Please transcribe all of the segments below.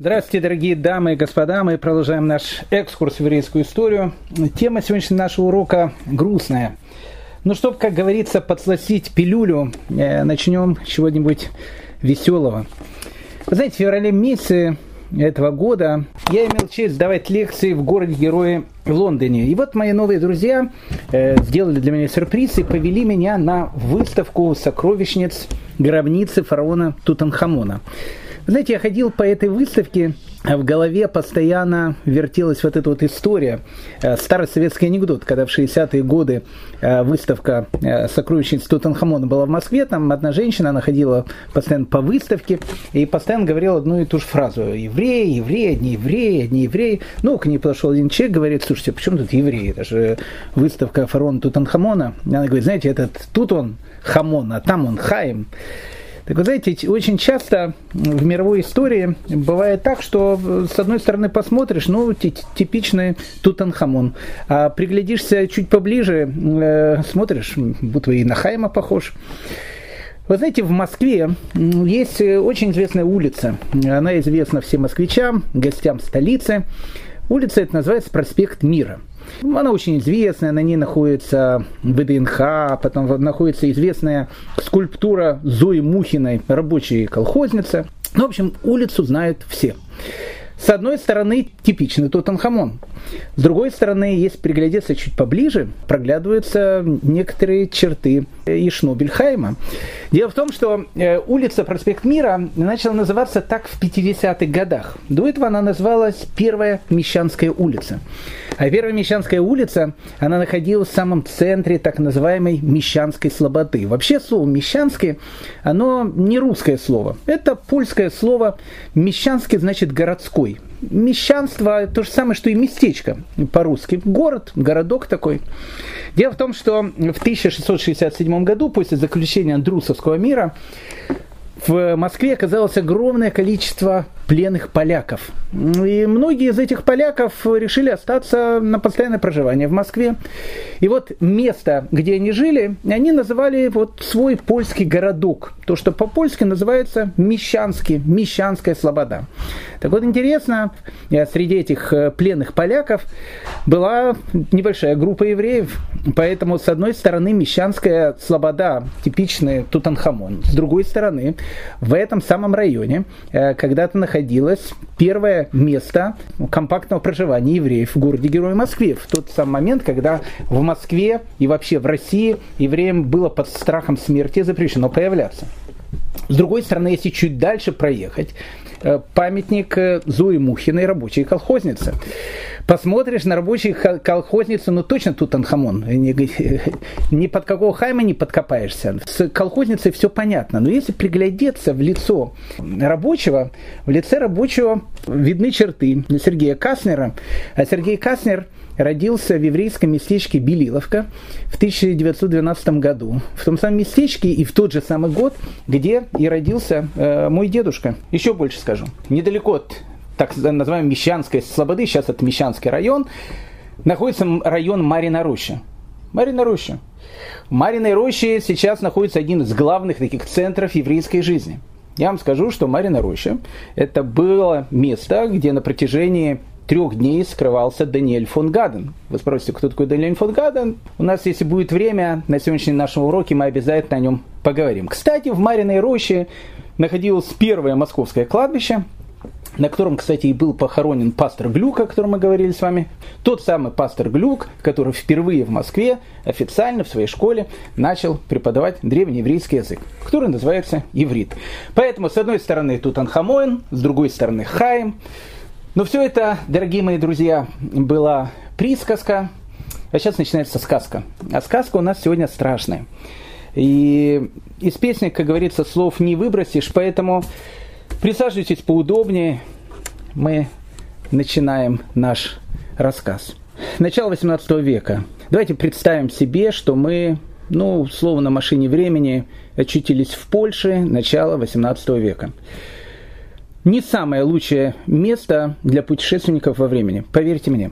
Здравствуйте, дорогие дамы и господа. Мы продолжаем наш экскурс в еврейскую историю. Тема сегодняшнего нашего урока грустная. Ну, чтобы, как говорится, подсластить пилюлю, э, начнем с чего-нибудь веселого. Вы знаете, в феврале месяце этого года я имел честь давать лекции в городе-герое в Лондоне. И вот мои новые друзья э, сделали для меня сюрприз и повели меня на выставку сокровищниц гробницы фараона Тутанхамона. Знаете, я ходил по этой выставке, а в голове постоянно вертелась вот эта вот история. Э, старый советский анекдот, когда в 60-е годы э, выставка э, сокровищниц Тутанхамона была в Москве, там одна женщина, она ходила постоянно по выставке и постоянно говорила одну и ту же фразу. Евреи, евреи, одни евреи, одни евреи. Ну, к ней подошел один человек, говорит, слушайте, почему тут евреи? Это же выставка фараона Тутанхамона. Она говорит, знаете, этот тут он Хамон, а там он Хаим. Так вы знаете, очень часто в мировой истории бывает так, что с одной стороны посмотришь, ну, типичный Тутанхамон, а приглядишься чуть поближе, э, смотришь, будто и на Хайма похож. Вы знаете, в Москве есть очень известная улица. Она известна всем москвичам, гостям столицы. Улица эта называется проспект Мира. Она очень известная, на ней находится ВДНХ, потом находится известная скульптура Зои Мухиной, рабочей колхозницы. Ну, в общем, улицу знают все. С одной стороны, типичный Тутанхамон. С другой стороны, если приглядеться чуть поближе, проглядываются некоторые черты Ишнобельхайма. Дело в том, что э, улица Проспект Мира начала называться так в 50-х годах. До этого она называлась Первая Мещанская улица. А Первая Мещанская улица, она находилась в самом центре так называемой Мещанской слободы. Вообще слово «мещанский», оно не русское слово. Это польское слово. Мещанский значит городской. Мещанство то же самое, что и местечко по-русски. Город, городок такой. Дело в том, что в 1667 году, после заключения Андрусовского мира, в Москве оказалось огромное количество пленных поляков. И многие из этих поляков решили остаться на постоянное проживание в Москве. И вот место, где они жили, они называли вот свой польский городок. То, что по-польски называется Мещанский, Мещанская слобода. Так вот, интересно, э, среди этих э, пленных поляков была небольшая группа евреев. Поэтому, с одной стороны, Мещанская слобода, типичный Тутанхамон. С другой стороны, в этом самом районе э, когда-то находился находилось первое место компактного проживания евреев в городе-герое Москве. В тот самый момент, когда в Москве и вообще в России евреям было под страхом смерти запрещено появляться. С другой стороны, если чуть дальше проехать, памятник э, Зои Мухиной, рабочей колхозницы. Посмотришь на рабочую колхозницу, ну точно тут Тутанхамон. Ни, ни под какого хайма не подкопаешься. С колхозницей все понятно. Но если приглядеться в лицо рабочего, в лице рабочего видны черты Сергея Каснера. А Сергей Каснер – родился в еврейском местечке Белиловка в 1912 году. В том самом местечке и в тот же самый год, где и родился э, мой дедушка. Еще больше скажу. Недалеко от так называемой Мещанской Слободы, сейчас это Мещанский район, находится район Марина Роща. Марина Роща. В Мариной Роще сейчас находится один из главных таких центров еврейской жизни. Я вам скажу, что Марина Роща – это было место, где на протяжении трех дней скрывался Даниэль фон Гаден. Вы спросите, кто такой Даниэль фон Гаден? У нас, если будет время, на сегодняшнем нашем уроке мы обязательно о нем поговорим. Кстати, в Мариной роще находилось первое московское кладбище, на котором, кстати, и был похоронен пастор Глюк, о котором мы говорили с вами. Тот самый пастор Глюк, который впервые в Москве официально в своей школе начал преподавать древнееврейский язык, который называется иврит. Поэтому, с одной стороны, тут Анхамоин, с другой стороны, Хаим. Но все это, дорогие мои друзья, была присказка, а сейчас начинается сказка. А сказка у нас сегодня страшная. И из песни, как говорится, слов не выбросишь, поэтому присаживайтесь поудобнее. Мы начинаем наш рассказ. Начало 18 века. Давайте представим себе, что мы, ну, словно на машине времени, очутились в Польше начала 18 века не самое лучшее место для путешественников во времени, поверьте мне.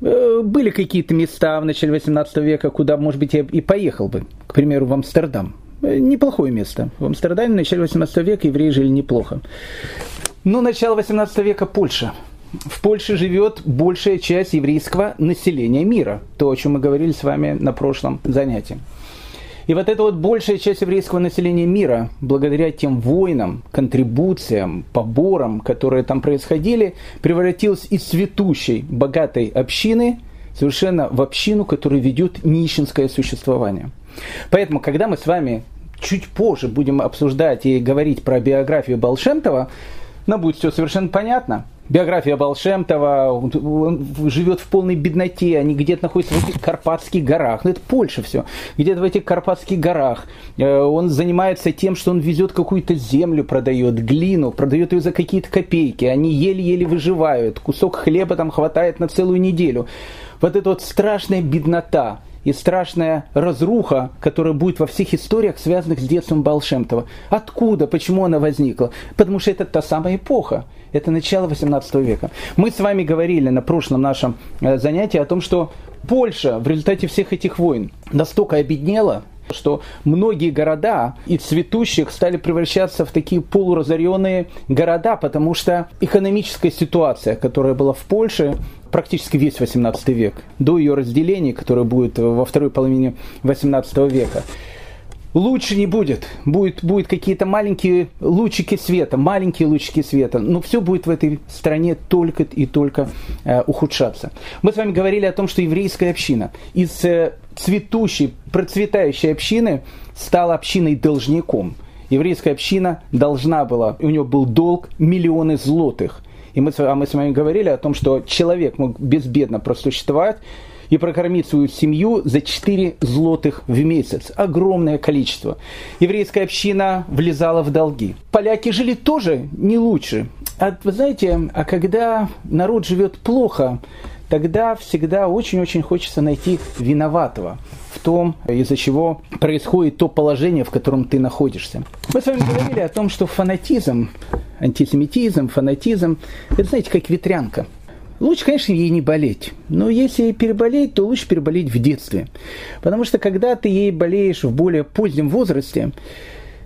Э, были какие-то места в начале 18 века, куда, может быть, я и поехал бы, к примеру, в Амстердам. Э, неплохое место. В Амстердаме в начале 18 века евреи жили неплохо. Ну, начало 18 века Польша. В Польше живет большая часть еврейского населения мира. То, о чем мы говорили с вами на прошлом занятии. И вот эта вот большая часть еврейского населения мира, благодаря тем войнам, контрибуциям, поборам, которые там происходили, превратилась из цветущей, богатой общины совершенно в общину, которая ведет нищенское существование. Поэтому, когда мы с вами чуть позже будем обсуждать и говорить про биографию Балшемтова, нам будет все совершенно понятно. Биография Балшемтова, он живет в полной бедноте, они где-то находятся в этих Карпатских горах, ну это Польша все, где-то в этих Карпатских горах. Э, он занимается тем, что он везет какую-то землю, продает, глину, продает ее за какие-то копейки, они еле-еле выживают, кусок хлеба там хватает на целую неделю. Вот эта вот страшная беднота, и страшная разруха, которая будет во всех историях, связанных с детством Балшемтова. Откуда, почему она возникла? Потому что это та самая эпоха. Это начало 18 века. Мы с вами говорили на прошлом нашем э, занятии о том, что Польша в результате всех этих войн настолько обеднела, что многие города из цветущих стали превращаться в такие полуразоренные города, потому что экономическая ситуация, которая была в Польше, практически весь 18 век, до ее разделения, которое будет во второй половине 18 века, лучше не будет. Будет, будет какие-то маленькие лучики света, маленькие лучики света. Но все будет в этой стране только и только э, ухудшаться. Мы с вами говорили о том, что еврейская община из э, цветущей, процветающей общины стала общиной должником. Еврейская община должна была, у нее был долг миллионы злотых – и мы, а мы с вами говорили о том, что человек мог безбедно просуществовать и прокормить свою семью за 4 злотых в месяц. Огромное количество. Еврейская община влезала в долги. Поляки жили тоже не лучше. А, вы знаете, а когда народ живет плохо, тогда всегда очень-очень хочется найти виноватого в том, из-за чего происходит то положение, в котором ты находишься. Мы с вами говорили о том, что фанатизм, антисемитизм, фанатизм, это, знаете, как ветрянка. Лучше, конечно, ей не болеть. Но если переболеть, то лучше переболеть в детстве. Потому что когда ты ей болеешь в более позднем возрасте,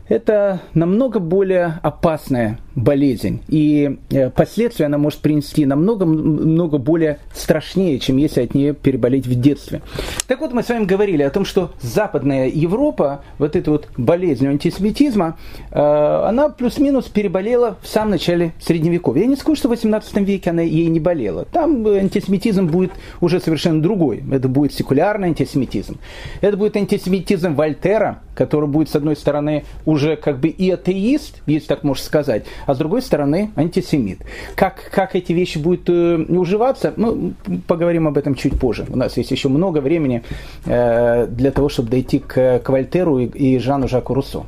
это намного более опасная болезнь. И э, последствия она может принести намного много более страшнее, чем если от нее переболеть в детстве. Так вот, мы с вами говорили о том, что Западная Европа, вот эта вот болезнь антисемитизма, э, она плюс-минус переболела в самом начале Средневековья. Я не скажу, что в 18 веке она ей не болела. Там антисемитизм будет уже совершенно другой. Это будет секулярный антисемитизм. Это будет антисемитизм Вольтера, который будет, с одной стороны, уже как бы и атеист, если так можно сказать, а с другой стороны антисемит. Как, как эти вещи будут э, уживаться, ну, поговорим об этом чуть позже. У нас есть еще много времени э, для того, чтобы дойти к, к Вольтеру и, и Жану Жаку Руссо.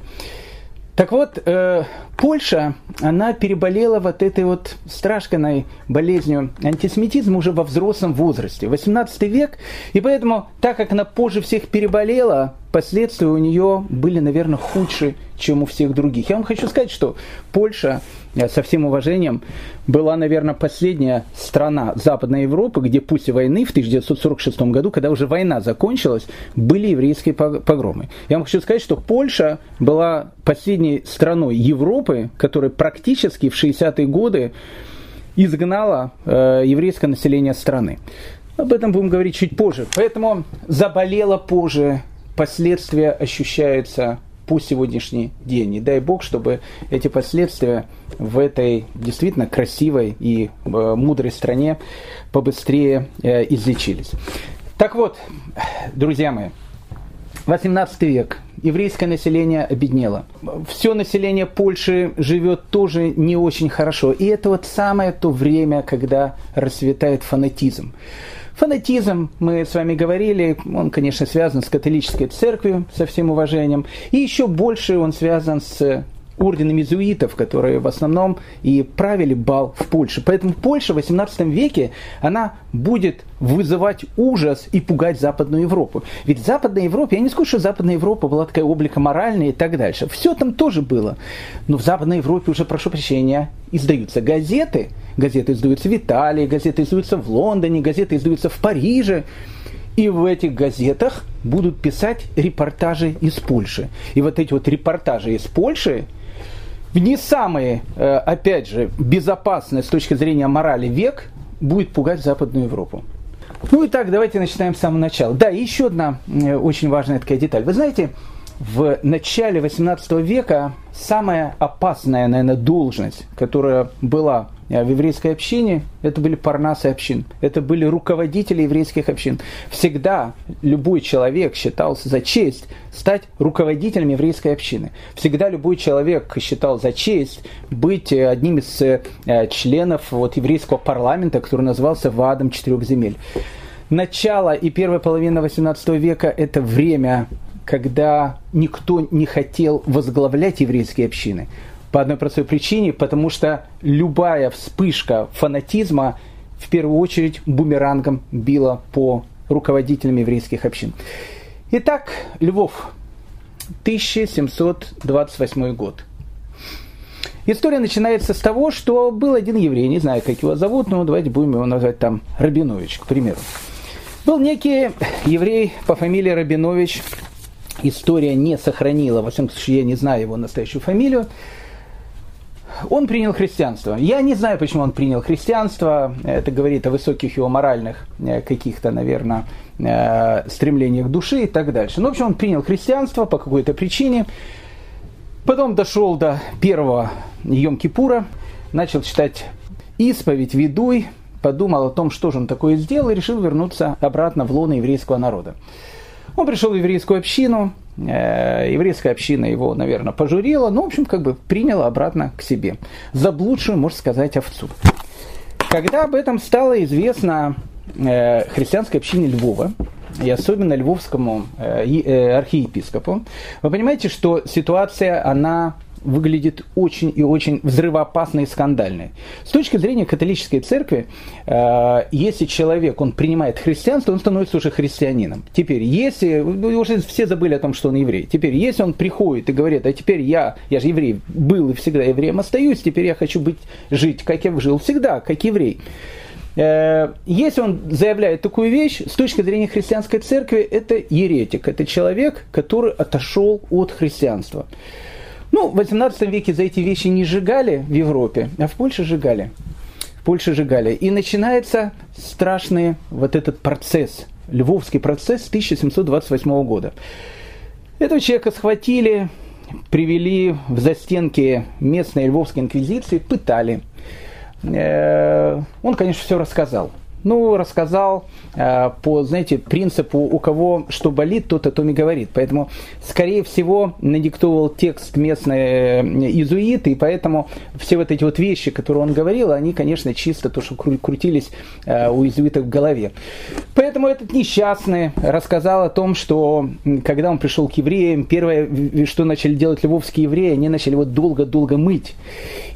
Так вот, э, Польша, она переболела вот этой вот страшной болезнью. Антисемитизма уже во взрослом возрасте, 18 век, и поэтому, так как она позже всех переболела, последствия у нее были, наверное, худшие, чем у всех других. Я вам хочу сказать, что Польша, со всем уважением, была, наверное, последняя страна Западной Европы, где после войны в 1946 году, когда уже война закончилась, были еврейские погромы. Я вам хочу сказать, что Польша была последней страной Европы, которая практически в 60-е годы изгнала э, еврейское население страны. Об этом будем говорить чуть позже. Поэтому заболела позже, последствия ощущаются по сегодняшний день. И дай Бог, чтобы эти последствия в этой действительно красивой и э, мудрой стране побыстрее э, излечились. Так вот, друзья мои, 18 век. Еврейское население обеднело. Все население Польши живет тоже не очень хорошо. И это вот самое то время, когда расцветает фанатизм. Фанатизм, мы с вами говорили, он, конечно, связан с католической церковью, со всем уважением, и еще больше он связан с орденом иезуитов, которые в основном и правили бал в Польше. Поэтому Польша в 18 веке, она будет вызывать ужас и пугать Западную Европу. Ведь в Западной Европе, я не скажу, что Западная Европа была такая облика моральная и так дальше. Все там тоже было. Но в Западной Европе уже, прошу прощения, издаются газеты. Газеты издаются в Италии, газеты издаются в Лондоне, газеты издаются в Париже. И в этих газетах будут писать репортажи из Польши. И вот эти вот репортажи из Польши не самый, э, опять же, безопасный с точки зрения морали век будет пугать Западную Европу. Ну и так, давайте начинаем с самого начала. Да, еще одна э, очень важная такая деталь. Вы знаете, в начале 18 века самая опасная, наверное, должность, которая была в еврейской общине, это были парнасы общин, это были руководители еврейских общин. Всегда любой человек считался за честь стать руководителем еврейской общины. Всегда любой человек считал за честь быть э, одним из э, членов вот, еврейского парламента, который назывался Вадом четырех земель. Начало и первая половина 18 века – это время когда никто не хотел возглавлять еврейские общины. По одной простой причине, потому что любая вспышка фанатизма в первую очередь бумерангом била по руководителям еврейских общин. Итак, Львов, 1728 год. История начинается с того, что был один еврей, не знаю, как его зовут, но давайте будем его назвать там Рабинович, к примеру. Был некий еврей по фамилии Рабинович, история не сохранила, во всяком случае, я не знаю его настоящую фамилию, он принял христианство. Я не знаю, почему он принял христианство. Это говорит о высоких его моральных э, каких-то, наверное, э, стремлениях души и так дальше. Ну, в общем, он принял христианство по какой-то причине. Потом дошел до первого Йом-Кипура, начал читать исповедь, ведуй, подумал о том, что же он такое сделал, и решил вернуться обратно в лоно еврейского народа. Он пришел в еврейскую общину, еврейская община его, наверное, пожурила, но, в общем, как бы приняла обратно к себе. Заблудшую, можно сказать, овцу. Когда об этом стало известно э, христианской общине Львова, и особенно львовскому э, архиепископу, вы понимаете, что ситуация, она выглядит очень и очень взрывоопасной и скандальной. С точки зрения католической церкви, э, если человек, он принимает христианство, он становится уже христианином. Теперь, если, уже все забыли о том, что он еврей, теперь, если он приходит и говорит, а теперь я, я же еврей, был и всегда евреем остаюсь, теперь я хочу быть, жить, как я жил всегда, как еврей. Э, если он заявляет такую вещь, с точки зрения христианской церкви, это еретик, это человек, который отошел от христианства. Ну, в 18 веке за эти вещи не сжигали в Европе, а в Польше сжигали. В Польше сжигали. И начинается страшный вот этот процесс, львовский процесс 1728 года. Этого человека схватили, привели в застенки местной львовской инквизиции, пытали. Э, он, конечно, все рассказал. Ну, рассказал э, по, знаете, принципу, у кого что болит, тот о том и говорит. Поэтому, скорее всего, надиктовал текст местные э, иезуиты, и поэтому все вот эти вот вещи, которые он говорил, они, конечно, чисто то, что крутились э, у иезуитов в голове. Поэтому этот несчастный рассказал о том, что когда он пришел к евреям, первое, что начали делать львовские евреи, они начали его долго-долго мыть.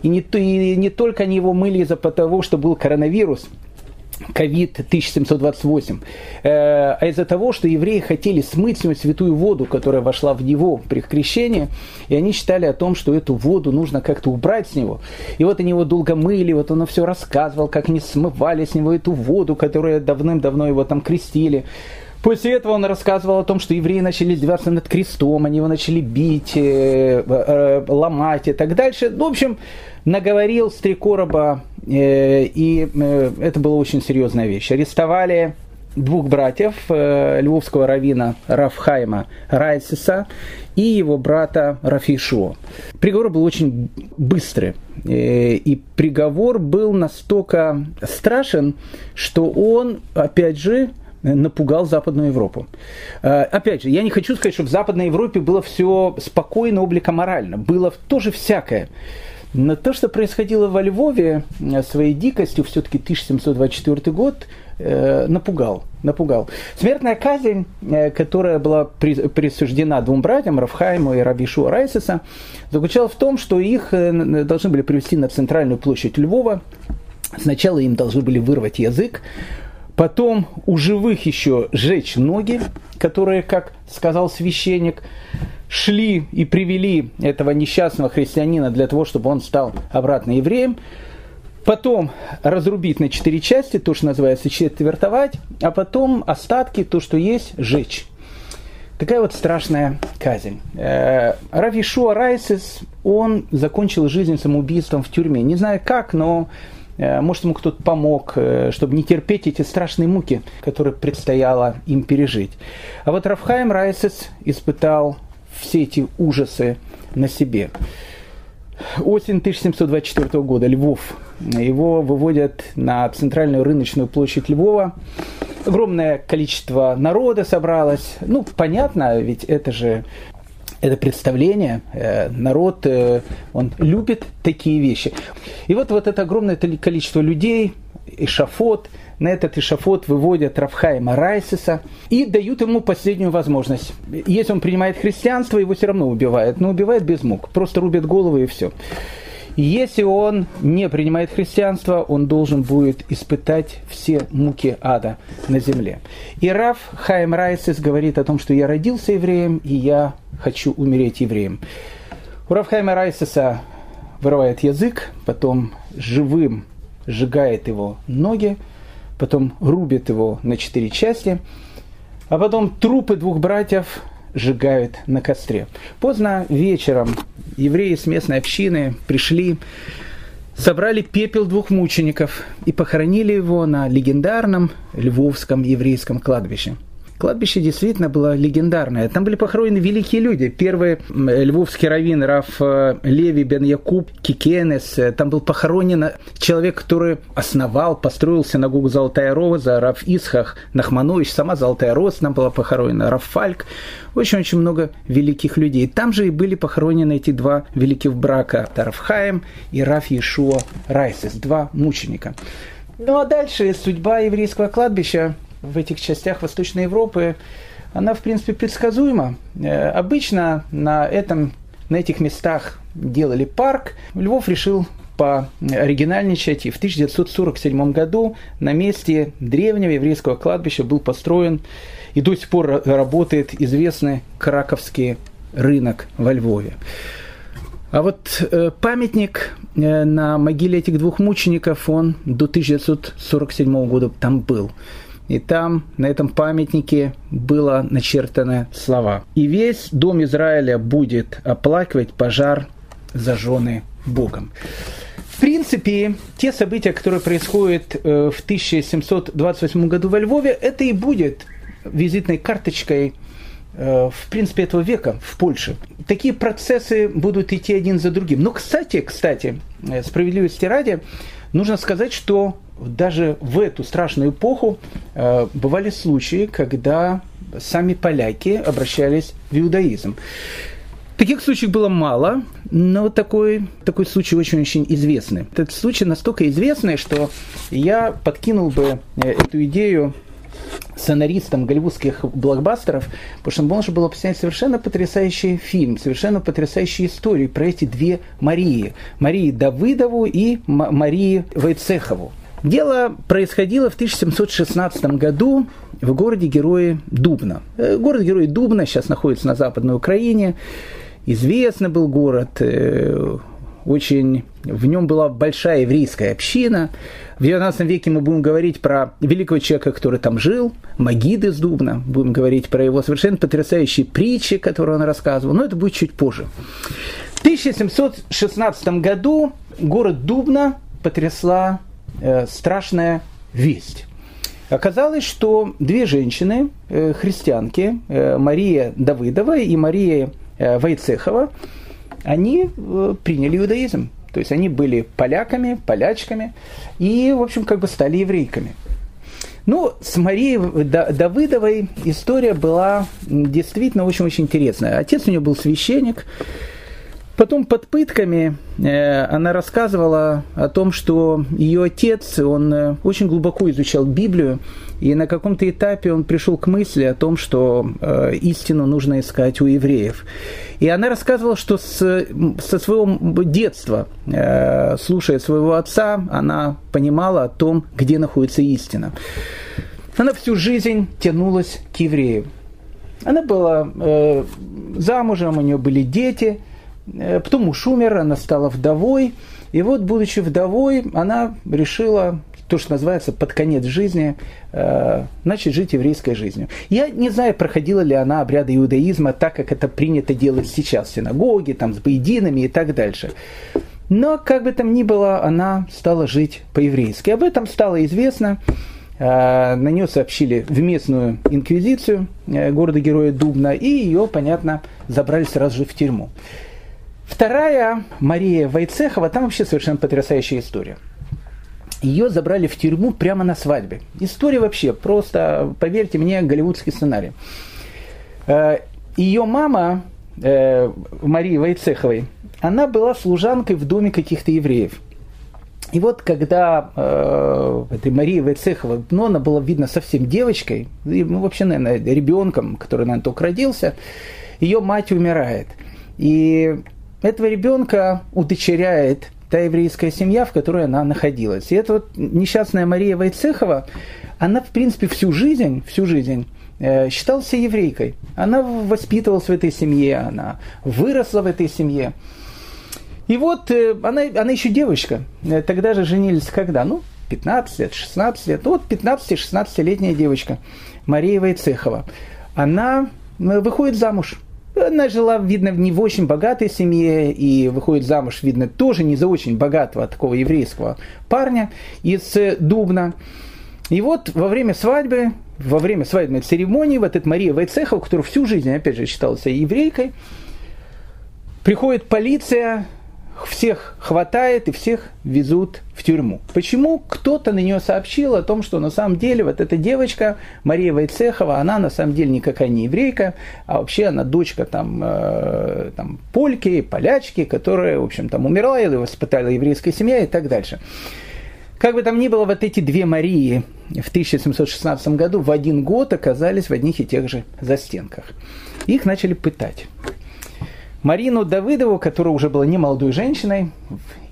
И не, и не только они его мыли из-за того, что был коронавирус, ковид 1728, э, а из-за того, что евреи хотели смыть с него святую воду, которая вошла в него при крещении, и они считали о том, что эту воду нужно как-то убрать с него. И вот они его долго мыли, вот он все рассказывал, как они смывали с него эту воду, которую давным-давно его там крестили. После этого он рассказывал о том, что евреи начали издеваться над крестом, они его начали бить, э, э, ломать и так дальше. Ну, в общем, наговорил с три короба, э, и это была очень серьезная вещь. Арестовали двух братьев, львовского равина Рафхайма Райсиса и его брата Рафишо. Приговор был очень быстрый. И приговор был настолько страшен, что он, опять же, напугал Западную Европу. Э, опять же, я не хочу сказать, что в Западной Европе было все спокойно, обликоморально. Было тоже всякое. Но то, что происходило во Львове э, своей дикостью, все-таки 1724 год, э, напугал. напугал. Смертная казнь, которая была присуждена двум братьям, Рафхайму и Рабишу Райсиса, заключалась в том, что их должны были привести на центральную площадь Львова. Сначала им должны были вырвать язык, Потом у живых еще сжечь ноги, которые, как сказал священник, шли и привели этого несчастного христианина для того, чтобы он стал обратно евреем. Потом разрубить на четыре части, то, что называется четвертовать, а потом остатки, то, что есть, сжечь. Такая вот страшная казнь. Э, Рав Ишуа Райсис, он закончил жизнь самоубийством в тюрьме. Не знаю как, но э, может, ему кто-то помог, э, чтобы не терпеть эти страшные муки, которые предстояло им пережить. А вот Рафхайм Райсис испытал все эти ужасы на себе. Осень 1724 года, Львов. Его выводят на центральную рыночную площадь Львова огромное количество народа собралось. Ну, понятно, ведь это же это представление, э, народ, э, он любит такие вещи. И вот, вот это огромное количество людей, эшафот, на этот эшафот выводят Рафхайма Райсиса и дают ему последнюю возможность. Если он принимает христианство, его все равно убивают, но убивают без мук, просто рубят головы и все. Если он не принимает христианство, он должен будет испытать все муки ада на земле. И Раф Хайм Райсис говорит о том, что я родился евреем, и я хочу умереть евреем. У Раф Хайма Райсиса вырывает язык, потом живым сжигает его ноги, потом рубит его на четыре части, а потом трупы двух братьев сжигают на костре. Поздно вечером евреи с местной общины пришли, собрали пепел двух мучеников и похоронили его на легендарном Львовском еврейском кладбище. Кладбище действительно было легендарное. Там были похоронены великие люди. Первый львовский раввин Раф э, Леви бен Якуб Кикенес. Там был похоронен человек, который основал, построил синагогу Золотая Роза, Раф Исхах Нахманович, сама Золотая Роза там была похоронена, Раф Фальк. Очень-очень много великих людей. Там же и были похоронены эти два великих брака, Тарафхаем и Раф Иешуа Райсис, два мученика. Ну а дальше судьба еврейского кладбища в этих частях Восточной Европы, она, в принципе, предсказуема. Э, обычно на, этом, на этих местах делали парк. Львов решил по оригинальничать, и в 1947 году на месте древнего еврейского кладбища был построен и до сих пор работает известный Краковский рынок во Львове. А вот э, памятник э, на могиле этих двух мучеников, он до 1947 года там был. И там, на этом памятнике, было начертаны слова. «И весь дом Израиля будет оплакивать пожар, зажженный Богом». В принципе, те события, которые происходят э, в 1728 году во Львове, это и будет визитной карточкой э, в принципе, этого века в Польше. Такие процессы будут идти один за другим. Но, кстати, кстати, э, справедливости ради, нужно сказать, что даже в эту страшную эпоху э, бывали случаи, когда сами поляки обращались в иудаизм. Таких случаев было мало, но такой, такой случай очень-очень известный. Этот случай настолько известный, что я подкинул бы э, эту идею сценаристом голливудских блокбастеров, потому что он должен был снять совершенно потрясающий фильм, совершенно потрясающие истории про эти две Марии. Марии Давыдову и Марии Войцехову. Дело происходило в 1716 году в городе-герое Дубна. Э, город-герой Дубна сейчас находится на Западной Украине. Известный был город, э, очень в нем была большая еврейская община. В XIX веке мы будем говорить про великого человека, который там жил, Магид из Дубна, будем говорить про его совершенно потрясающие притчи, которые он рассказывал, но это будет чуть позже. В 1716 году город Дубна потрясла Э, страшная весть. Оказалось, что две женщины, э, христианки, э, Мария Давыдова и Мария Войцехова, они приняли иудаизм. То есть они были поляками, полячками и, в общем, как бы стали еврейками. Ну, с Марией Давыдовой история была действительно очень-очень интересная. Отец у нее был священник, Потом под пытками э, она рассказывала о том, что ее отец, он э, очень глубоко изучал Библию, и на каком-то этапе он пришел к мысли о том, что э, истину нужно искать у евреев. И она рассказывала, что с, со своего детства, слушая своего отца, она понимала о том, где находится истина. Она всю жизнь тянулась к евреям. Она была замужем, у нее были дети – Э, потом муж умер, она стала вдовой. И вот, будучи вдовой, она решила то, что называется под конец жизни, э, начать жить еврейской жизнью. Я не знаю, проходила ли она обряды иудаизма так, как это принято делать сейчас в синагоге, там, с боединами и так дальше. Но, как бы там ни было, она стала жить по-еврейски. Об этом стало известно. Э, на нее сообщили в местную инквизицию э, города-героя Дубна, и ее, понятно, забрали сразу же в тюрьму. Вторая, Мария Вайцехова, там вообще совершенно потрясающая история. Ее забрали в тюрьму прямо на свадьбе. История вообще просто, поверьте мне, голливудский сценарий. Э, Ее мама, Марии Вайцеховой, она была служанкой в доме каких-то евреев. И вот когда э, этой Марии Вайцехова, ну, она была, видно, совсем девочкой, и, ну, вообще, наверное, ребенком, который, наверное, только родился, ее мать умирает. И этого ребенка удочеряет та еврейская семья, в которой она находилась. И эта вот несчастная Мария Вайцехова, она, в принципе, всю жизнь, всю жизнь э, считалась еврейкой. Она воспитывалась в этой семье, она выросла в этой семье. И вот э, она, она еще девочка. Э, тогда же женились когда? Ну, 15 лет, 16 лет. Вот 15-16-летняя девочка Мария Вайцехова. Она выходит замуж. Она жила, видно, не в очень богатой семье и выходит замуж, видно, тоже не за очень богатого такого еврейского парня из Дубна. И вот во время свадьбы, во время свадебной церемонии, вот эта Мария Вайцехова, которая всю жизнь, опять же, считалась еврейкой, приходит полиция, всех хватает и всех везут в тюрьму. Почему? Кто-то на нее сообщил о том, что на самом деле вот эта девочка Мария Вайцехова, она на самом деле никакая не еврейка, а вообще она дочка там, э, там польки, полячки, которая, в общем, там умерла или воспитала еврейская семья и так дальше. Как бы там ни было, вот эти две Марии в 1716 году в один год оказались в одних и тех же застенках. Их начали пытать. Марину Давыдову, которая уже была не молодой женщиной,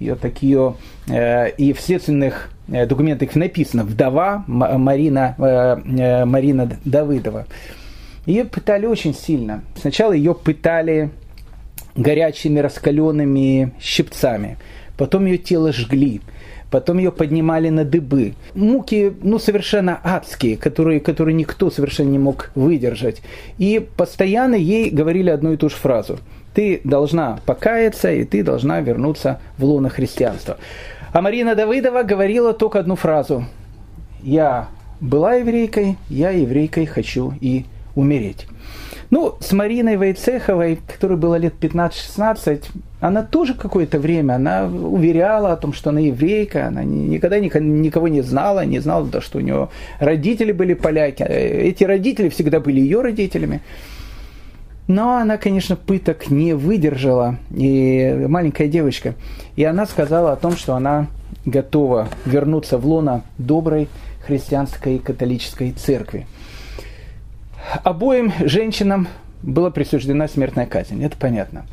ее так ее э, и в следственных э, документах написано вдова Марина, э, э, Марина Давыдова. Ее пытали очень сильно. Сначала ее пытали горячими раскаленными щипцами, потом ее тело жгли, потом ее поднимали на дыбы. Муки, ну, совершенно адские, которые, которые никто совершенно не мог выдержать. И постоянно ей говорили одну и ту же фразу – ты должна покаяться, и ты должна вернуться в лоно христианства. А Марина Давыдова говорила только одну фразу. «Я была еврейкой, я еврейкой хочу и умереть». Ну, с Мариной Войцеховой, которой было лет 15-16, она тоже какое-то время, она уверяла о том, что она еврейка, она никогда никого не знала, не знала, что у нее родители были поляки. Эти родители всегда были ее родителями. Но она, конечно, пыток не выдержала, и маленькая девочка. И она сказала о том, что она готова вернуться в лоно доброй христианской католической церкви. Обоим женщинам была присуждена смертная казнь, это понятно.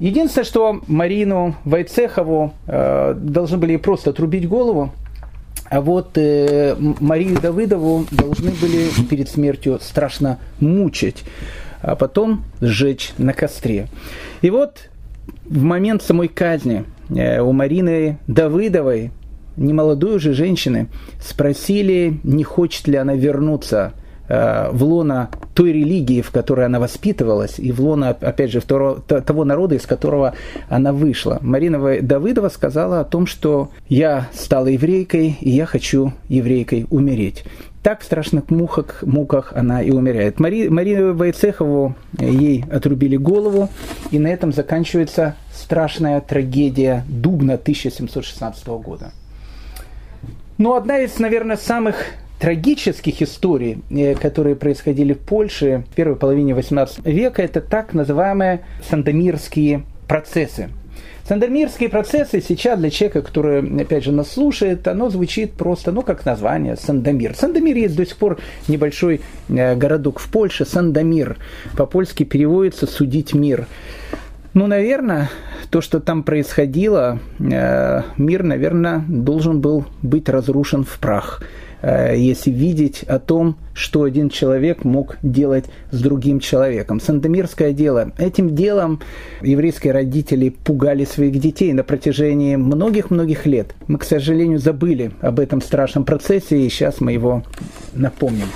Единственное, что Марину Вайцехову э, должны были просто отрубить голову, а вот э, Марию Давыдову должны были перед смертью страшно мучить а потом сжечь на костре. И вот в момент самой казни э, у Марины Давыдовой, немолодой уже женщины, спросили, не хочет ли она вернуться э, в лона той религии, в которой она воспитывалась, и в лона, опять же, второго, того народа, из которого она вышла. Марина Давыдова сказала о том, что я стала еврейкой, и я хочу еврейкой умереть так в страшных мухах, муках она и умирает. Мари, Марию Войцехову э, ей отрубили голову, и на этом заканчивается страшная трагедия Дубна 1716 года. Но одна из, наверное, самых трагических историй, э, которые происходили в Польше в первой половине XVIII века, это так называемые сандомирские процессы. Сандомирские процессы сейчас для человека, который, опять же, нас слушает, оно звучит просто, ну, как название, Сандомир. Сандомир есть до сих пор небольшой э, городок в Польше, Сандомир. По-польски переводится «судить мир». Ну, наверное, то, что там происходило, э, мир, наверное, должен был быть разрушен в прах. Э, если видеть о том, что один человек мог делать с другим человеком. Сандомирское дело. Этим делом еврейские родители пугали своих детей на протяжении многих-многих лет. Мы, к сожалению, забыли об этом страшном процессе, и сейчас мы его напомним.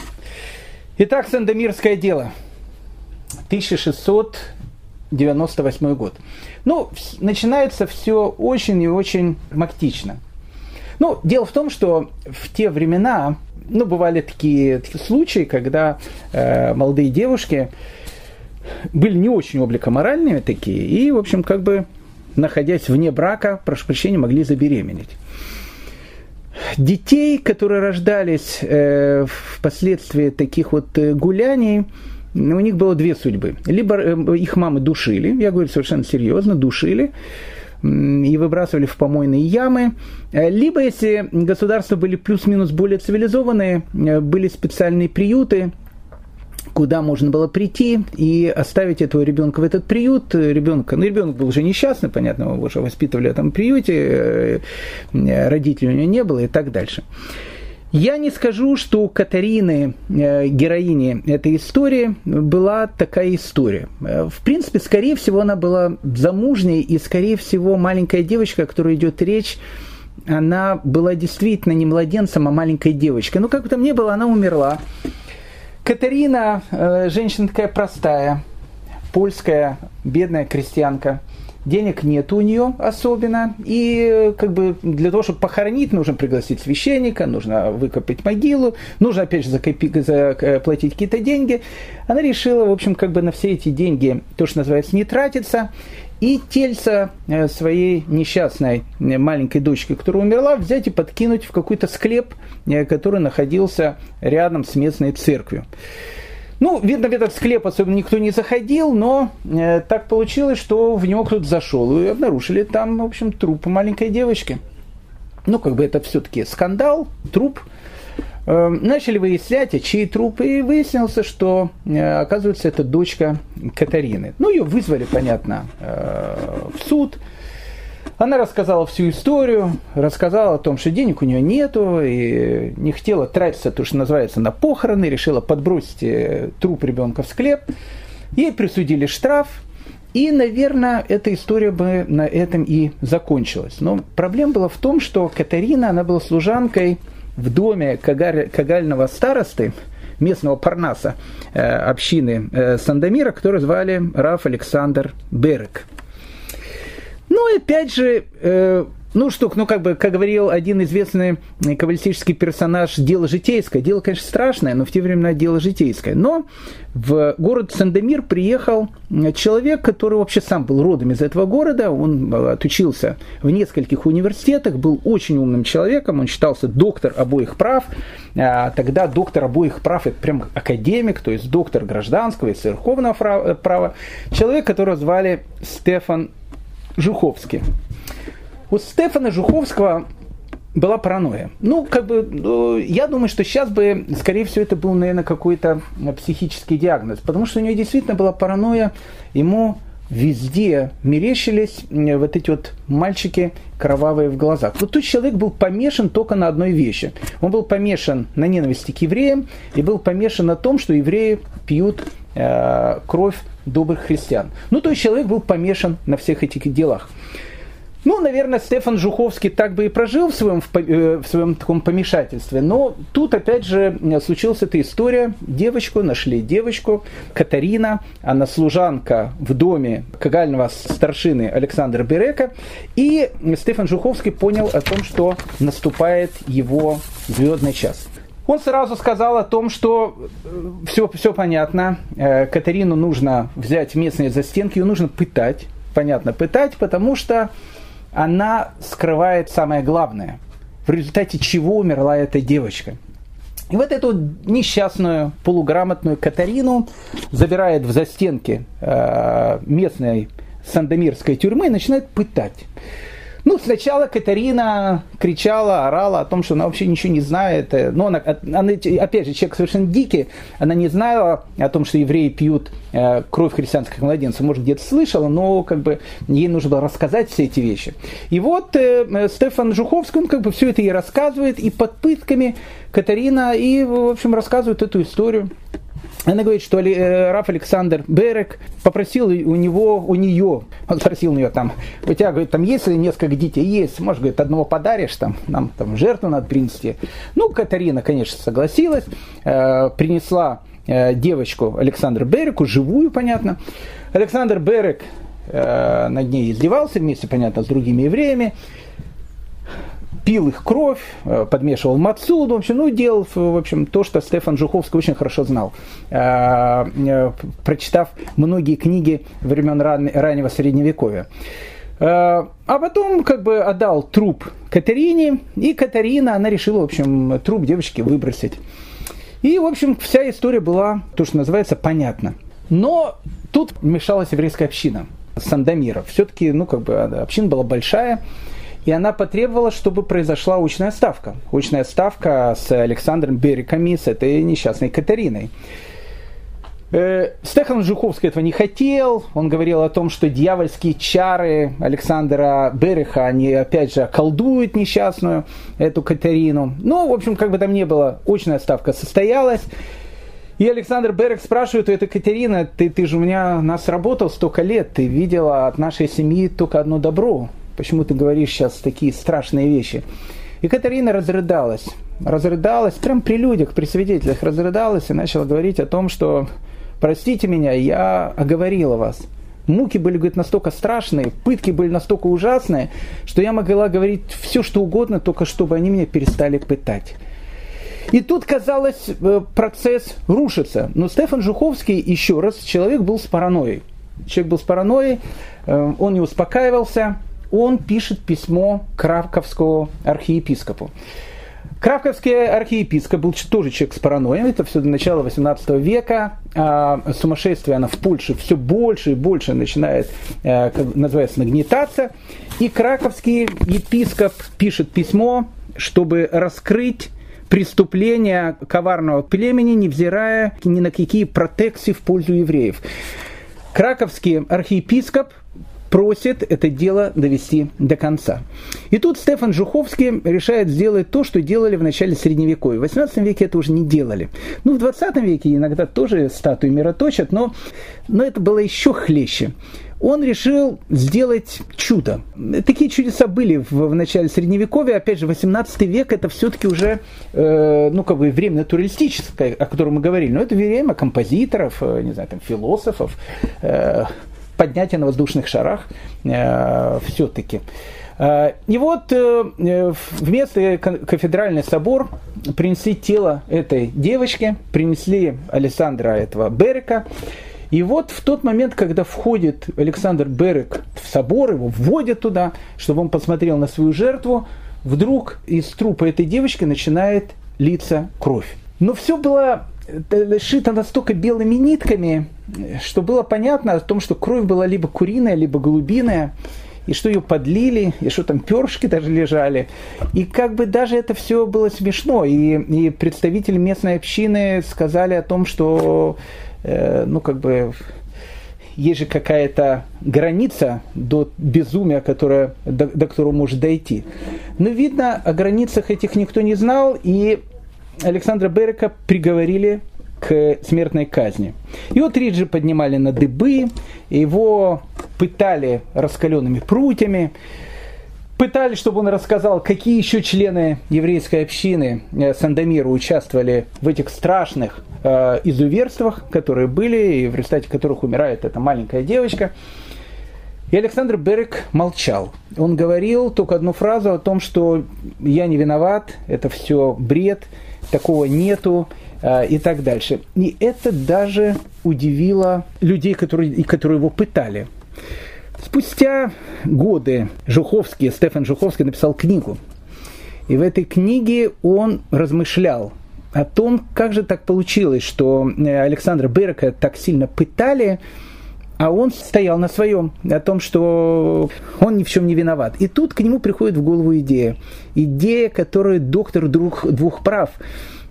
Итак, Сандомирское дело. 1698 год. Ну, начинается все очень и очень мактично. Ну, дело в том, что в те времена, ну, бывали такие, такие случаи, когда э, молодые девушки были не очень обликоморальными такие, и, в общем, как бы, находясь вне брака, прошу прощения, могли забеременеть. Детей, которые рождались э, впоследствии таких вот э, гуляний, у них было две судьбы. Либо э, их мамы душили, я говорю совершенно серьезно, душили, и выбрасывали в помойные ямы. Э, либо, если государства были плюс-минус более цивилизованные, э, были специальные приюты, куда можно было прийти и оставить этого ребенка в этот приют. Ребенка, ну, ребенок был уже несчастный, понятно, его уже воспитывали в этом приюте, родителей у него не было и так дальше. Я не скажу, что у Катарины, э, героини этой истории, была такая история. Э, в принципе, скорее всего, она была замужней, и, скорее всего, маленькая девочка, о которой идет речь, она была действительно не младенцем, а маленькой девочкой. Ну, как бы там ни было, она умерла. Катарина, э, женщина такая простая, польская, бедная крестьянка – денег нет у нее особенно, и как бы для того, чтобы похоронить, нужно пригласить священника, нужно выкопать могилу, нужно опять же заплатить какие-то деньги. Она решила, в общем, как бы на все эти деньги, то, что называется, не тратиться, и тельца э, своей несчастной э, маленькой дочки, которая умерла, взять и подкинуть в какой-то склеп, э, который находился рядом с местной церковью. Ну, видно, в этот склеп особенно никто не заходил, но э, так получилось, что в него кто-то зашел и обнаружили там, в общем, труп маленькой девочки. Ну, как бы это все-таки скандал, труп. Э, начали выяснять, а чьи трупы, и выяснилось, что, э, оказывается, это дочка Катарины. Ну, ее вызвали, понятно, э, в суд. Она рассказала всю историю, рассказала о том, что денег у нее нету, и не хотела тратиться, то, что называется, на похороны, решила подбросить э, труп ребенка в склеп. Ей присудили штраф, и, наверное, эта история бы на этом и закончилась. Но проблема была в том, что Катарина, она была служанкой в доме Кагаль, Кагального старосты, местного Парнаса, э, общины э, Сандомира, который звали Раф Александр Берек. Ну и опять же, э, ну что, ну как бы, как говорил один известный каббалистический персонаж, дело житейское. Дело, конечно, страшное, но в те времена дело житейское. Но в город Сандомир приехал человек, который вообще сам был родом из этого города. Он отучился в нескольких университетах, был очень умным человеком, он считался доктор обоих прав. А тогда доктор обоих прав – это прям академик, то есть доктор гражданского и церковного права. Человек, которого звали Стефан Жуховский. У Стефана Жуховского была паранойя. Ну, как бы, ну, я думаю, что сейчас бы, скорее всего, это был, наверное, какой-то психический диагноз, потому что у него действительно была паранойя, ему везде мерещились вот эти вот мальчики кровавые в глазах. Вот тут человек был помешан только на одной вещи. Он был помешан на ненависти к евреям и был помешан на том, что евреи пьют э, кровь добрых христиан. Ну, то есть человек был помешан на всех этих делах. Ну, наверное, Стефан Жуховский так бы и прожил в своем, э, в своем таком помешательстве. Но тут, опять же, случилась эта история. Девочку, нашли девочку, Катарина. Она служанка в доме кагального старшины Александра Берека. И Стефан Жуховский понял о том, что наступает его звездный час. Он сразу сказал о том, что все, э, все понятно, э, Катарину нужно взять местные застенки, ее нужно пытать, понятно, пытать, потому что она скрывает самое главное, в результате чего умерла эта девочка. И вот эту несчастную, полуграмотную Катарину забирает в застенки э, местной сандомирской тюрьмы и начинает пытать. Ну, сначала Катарина кричала, орала о том, что она вообще ничего не знает. Э, но она, она опять же, человек совершенно дикий. Она не знала о том, что евреи пьют э, кровь христианских младенцев. Может, где-то слышала, но как бы ей нужно было рассказать все эти вещи. И вот э, э Стефан Жуховский, он как бы все это ей рассказывает, и под пытками Катарина, и, в общем, рассказывает эту историю. Она говорит, что э, Раф Александр Берек попросил у него, у нее, он спросил у нее там, у тебя, говорит, там есть несколько детей? Есть, может, говорит, одного подаришь, там, нам там жертву надо принести. Ну, Катарина, конечно, согласилась, э, принесла э, девочку Александра Береку, живую, понятно. Александр Берек над ней издевался вместе, понятно, с другими евреями пил их кровь, э, подмешивал мацу, в общем, ну, делал, в общем, то, что Стефан Жуховский очень хорошо знал, э, э, прочитав многие книги времен раннего Средневековья. А потом как бы отдал труп Катерине, и Катарина, она решила, в общем, труп девочки выбросить. И, в общем, вся история была, то, что называется, понятна. Но тут вмешалась еврейская община Сандомира. Все-таки, ну, как бы, община была большая, и она потребовала, чтобы произошла очная ставка. Очная ставка с Александром Бериками, с этой несчастной Катариной. Э, Стефан Жуховский этого не хотел. Он говорил о том, что дьявольские чары Александра Береха, они опять же колдуют несчастную эту Катерину. Ну, в общем, как бы там ни было, очная ставка состоялась. И Александр Берег спрашивает у этой Катерины, ты, ты же у меня нас работал столько лет, ты видела от нашей семьи только одно добро. Почему ты говоришь сейчас такие страшные вещи? И Катарина разрыдалась. Разрыдалась, прям при людях, при свидетелях разрыдалась и начала говорить о том, что простите меня, я оговорила вас. Муки были, говорит, настолько страшные, пытки были настолько ужасные, что я могла говорить все, что угодно, только чтобы они меня перестали пытать. И тут, казалось, э, процесс рушится. Но Стефан Жуховский, еще раз, человек был с паранойей. Человек был с паранойей, э, он не успокаивался, он пишет письмо Кравковскому архиепископу. Кравковский архиепископ был тоже человек с паранойей, это все до начала 18 века, а сумасшествие она в Польше все больше и больше начинает, э, называется, нагнетаться, и краковский епископ пишет письмо, чтобы раскрыть преступления коварного племени, невзирая ни на какие протекции в пользу евреев. Краковский архиепископ просит это дело довести до конца. И тут Стефан Жуховский решает сделать то, что делали в начале Средневековья. В 18 веке это уже не делали. Ну, в 20 веке иногда тоже статуи мироточат, но, но это было еще хлеще он решил сделать чудо. Такие чудеса были в, в начале Средневековья, опять же, 18 век это все-таки уже, э, ну, как бы время натуралистическое, о котором мы говорили, но это время композиторов, э, не знаю, там, философов, э, поднятия на воздушных шарах э, все-таки. Э, и вот э, вместо кафедральный собор принесли тело этой девочки, принесли Александра этого Берека. И вот в тот момент, когда входит Александр Берек в собор, его вводят туда, чтобы он посмотрел на свою жертву, вдруг из трупа этой девочки начинает литься кровь. Но все было шито настолько белыми нитками, что было понятно о том, что кровь была либо куриная, либо голубиная, и что ее подлили, и что там перышки даже лежали. И как бы даже это все было смешно. И, и представители местной общины сказали о том, что, э, ну, как бы, есть же какая-то граница до безумия, которая, до, до которого может дойти. Но, видно, о границах этих никто не знал, и Александра Берека приговорили к смертной казни. Его трижды поднимали на дыбы, его пытали раскаленными прутьями, пытали, чтобы он рассказал, какие еще члены еврейской общины э, Сандомира участвовали в этих страшных э, изуверствах, которые были, и в результате которых умирает эта маленькая девочка. И Александр Берек молчал. Он говорил только одну фразу о том, что я не виноват, это все бред, такого нету э, и так дальше. И это даже удивило людей, которые, которые его пытали. Спустя годы Жуховский, Стефан Жуховский написал книгу. И в этой книге он размышлял о том, как же так получилось, что э, Александра Берека так сильно пытали, а он стоял на своем, о том, что он ни в чем не виноват. И тут к нему приходит в голову идея. Идея, которую доктор двух, двух прав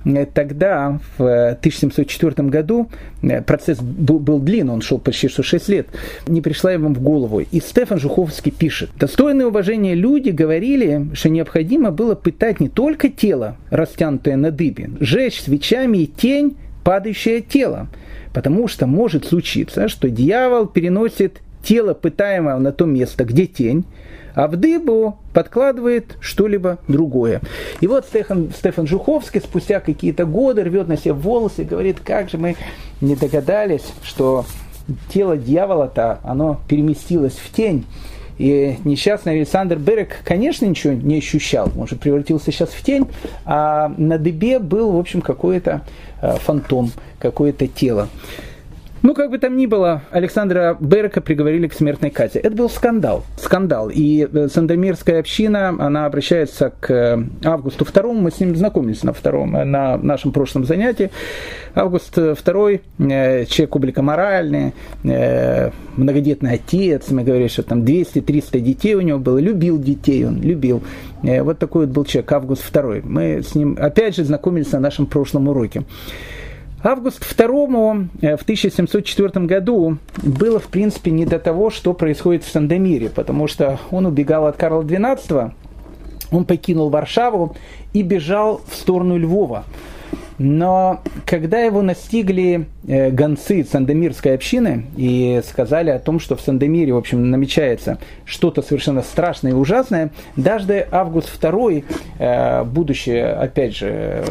Э, тогда, в 1704 году, э, процесс был, был длинный, он шел почти что 6 лет, не пришла ему в голову. И Стефан Жуховский пишет, достойные уважения люди говорили, что необходимо было пытать не только тело, растянутое на дыбе, жечь свечами и тень, падающее тело. Потому что может случиться, что дьявол переносит тело пытаемого на то место, где тень, а в дыбу подкладывает что-либо другое. И вот Стефан, Стефан Жуховский спустя какие-то годы рвет на себе волосы и говорит, как же мы не догадались, что тело дьявола-то, оно переместилось в тень. И несчастный Александр Берек, конечно, ничего не ощущал. Он же превратился сейчас в тень, а на дыбе был, в общем, какой-то э, фантом, какое-то тело. Ну, как бы там ни было, Александра Берека приговорили к смертной казни. Это был скандал. Скандал. И э, Сандомирская община, она обращается к э, Августу II. Мы с ним знакомились на втором, э, на нашем прошлом занятии. Август II, человек обликоморальный, многодетный отец. Мы говорили, что там 200-300 детей у него было. Любил детей он, любил. Вот такой вот был человек, Август II. Мы с ним, опять же, знакомились на нашем прошлом уроке. Август II э, в 1704 году было, в принципе, не до того, что происходит в Сандомире, потому что он убегал от Карла XII, он покинул Варшаву и бежал в сторону Львова. Но когда его настигли э, гонцы Сандомирской общины и сказали о том, что в Сандомире, в общем, намечается что-то совершенно страшное и ужасное, даже Август II, э, будучи, опять же,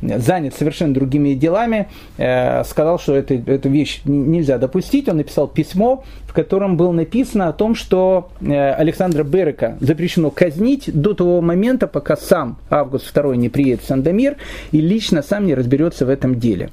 занят совершенно другими делами, э, сказал, что это, эту вещь нельзя допустить. Он написал письмо, в котором было написано о том, что Александра Берека запрещено казнить до того момента, пока сам Август II не приедет в Сандомир и лично сам не разберется в этом деле.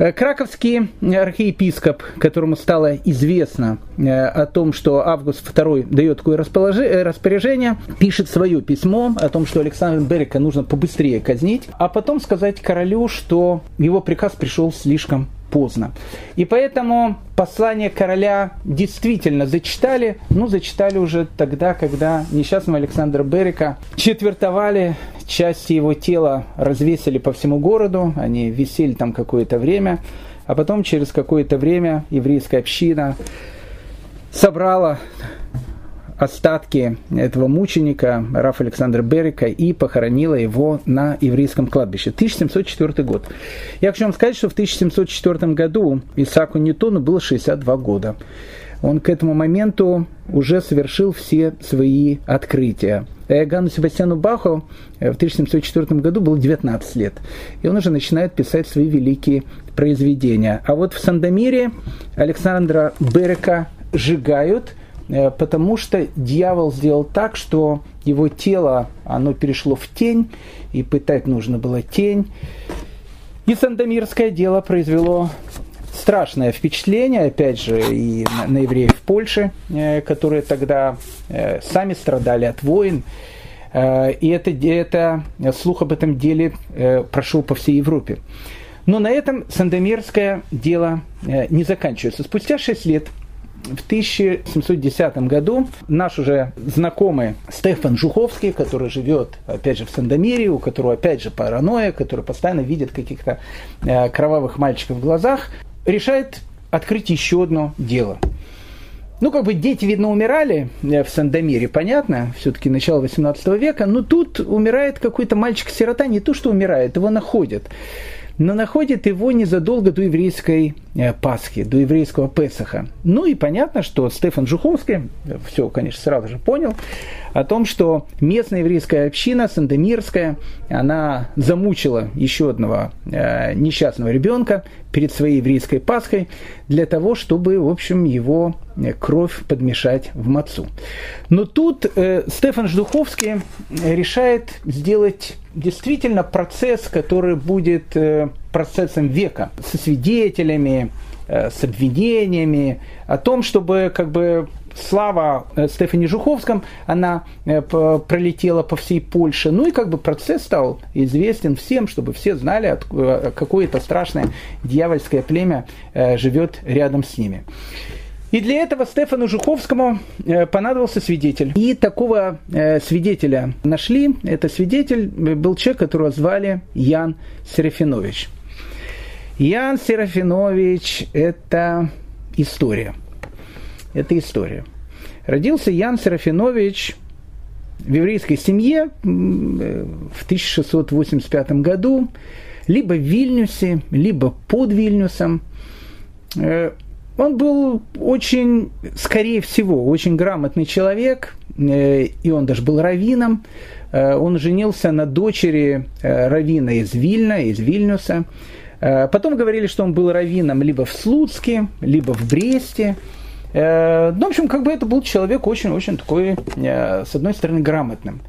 Э, краковский архиепископ, которому стало известно э, о том, что Август II дает такое э, распоряжение, пишет свое письмо о том, что Александра Берека нужно побыстрее казнить, а потом сказать королю, что его приказ пришел слишком поздно. И поэтому послание короля действительно зачитали, ну, зачитали уже тогда, когда несчастного Александра Берика четвертовали, части его тела развесили по всему городу, они висели там какое-то время, а потом через какое-то время еврейская община собрала остатки этого мученика Рафа Александра Берика и похоронила его на еврейском кладбище. 1704 год. Я хочу вам сказать, что в 1704 году Исааку Ньютону было 62 года. Он к этому моменту уже совершил все свои открытия. Ганну Себастьяну Баху в 1704 году было 19 лет. И он уже начинает писать свои великие произведения. А вот в Сандомире Александра Берека сжигают – Э, потому что дьявол сделал так, что его тело, оно перешло в тень, и пытать нужно было тень. И Сандомирское дело произвело страшное впечатление, опять же, и на, на евреев в Польше, э, которые тогда э, сами страдали от войн. И это, это, слух об этом деле прошел по всей Европе. Но на этом Сандомирское дело не заканчивается. Спустя 6 лет в 1710 году наш уже знакомый Стефан Жуховский, который живет, опять же, в Сандомире, у которого, опять же, паранойя, который постоянно видит каких-то э, кровавых мальчиков в глазах, решает открыть еще одно дело. Ну, как бы дети, видно, умирали э, в Сандомире, понятно, все-таки начало 18 века, но тут умирает какой-то мальчик-сирота, не то, что умирает, его находят но находит его незадолго до еврейской э, Пасхи, до еврейского Песаха. Ну и понятно, что Стефан Жуховский, все, конечно, сразу же понял, о том, что местная еврейская община, Сандомирская, она замучила еще одного э, несчастного ребенка перед своей еврейской Пасхой для того, чтобы, в общем, его э, кровь подмешать в мацу. Но тут э, Стефан Ждуховский решает сделать действительно процесс, который будет э, процессом века, со свидетелями, э, с обвинениями, о том, чтобы как бы слава э, Стефани Жуховском, она пролетела по всей Польше. Ну и как бы процесс стал известен всем, чтобы все знали, какое это страшное дьявольское племя живет рядом с ними. И для этого Стефану Жуховскому э, понадобился свидетель. И такого э, свидетеля нашли. Это свидетель был человек, которого звали Ян Серафинович. Ян Серафинович – это история. Это история. Родился Ян Серафинович в еврейской семье в 1685 году, либо в Вильнюсе, либо под Вильнюсом. Э, он был очень, скорее всего, очень грамотный человек, э, и он даже был раввином. Э, он женился на дочери раввина из Вильна, из Вильнюса. Потом говорили, что он был раввином либо в Слуцке, либо в Бресте. Ну, в общем, как бы это был человек очень-очень такой, с одной стороны, грамотным.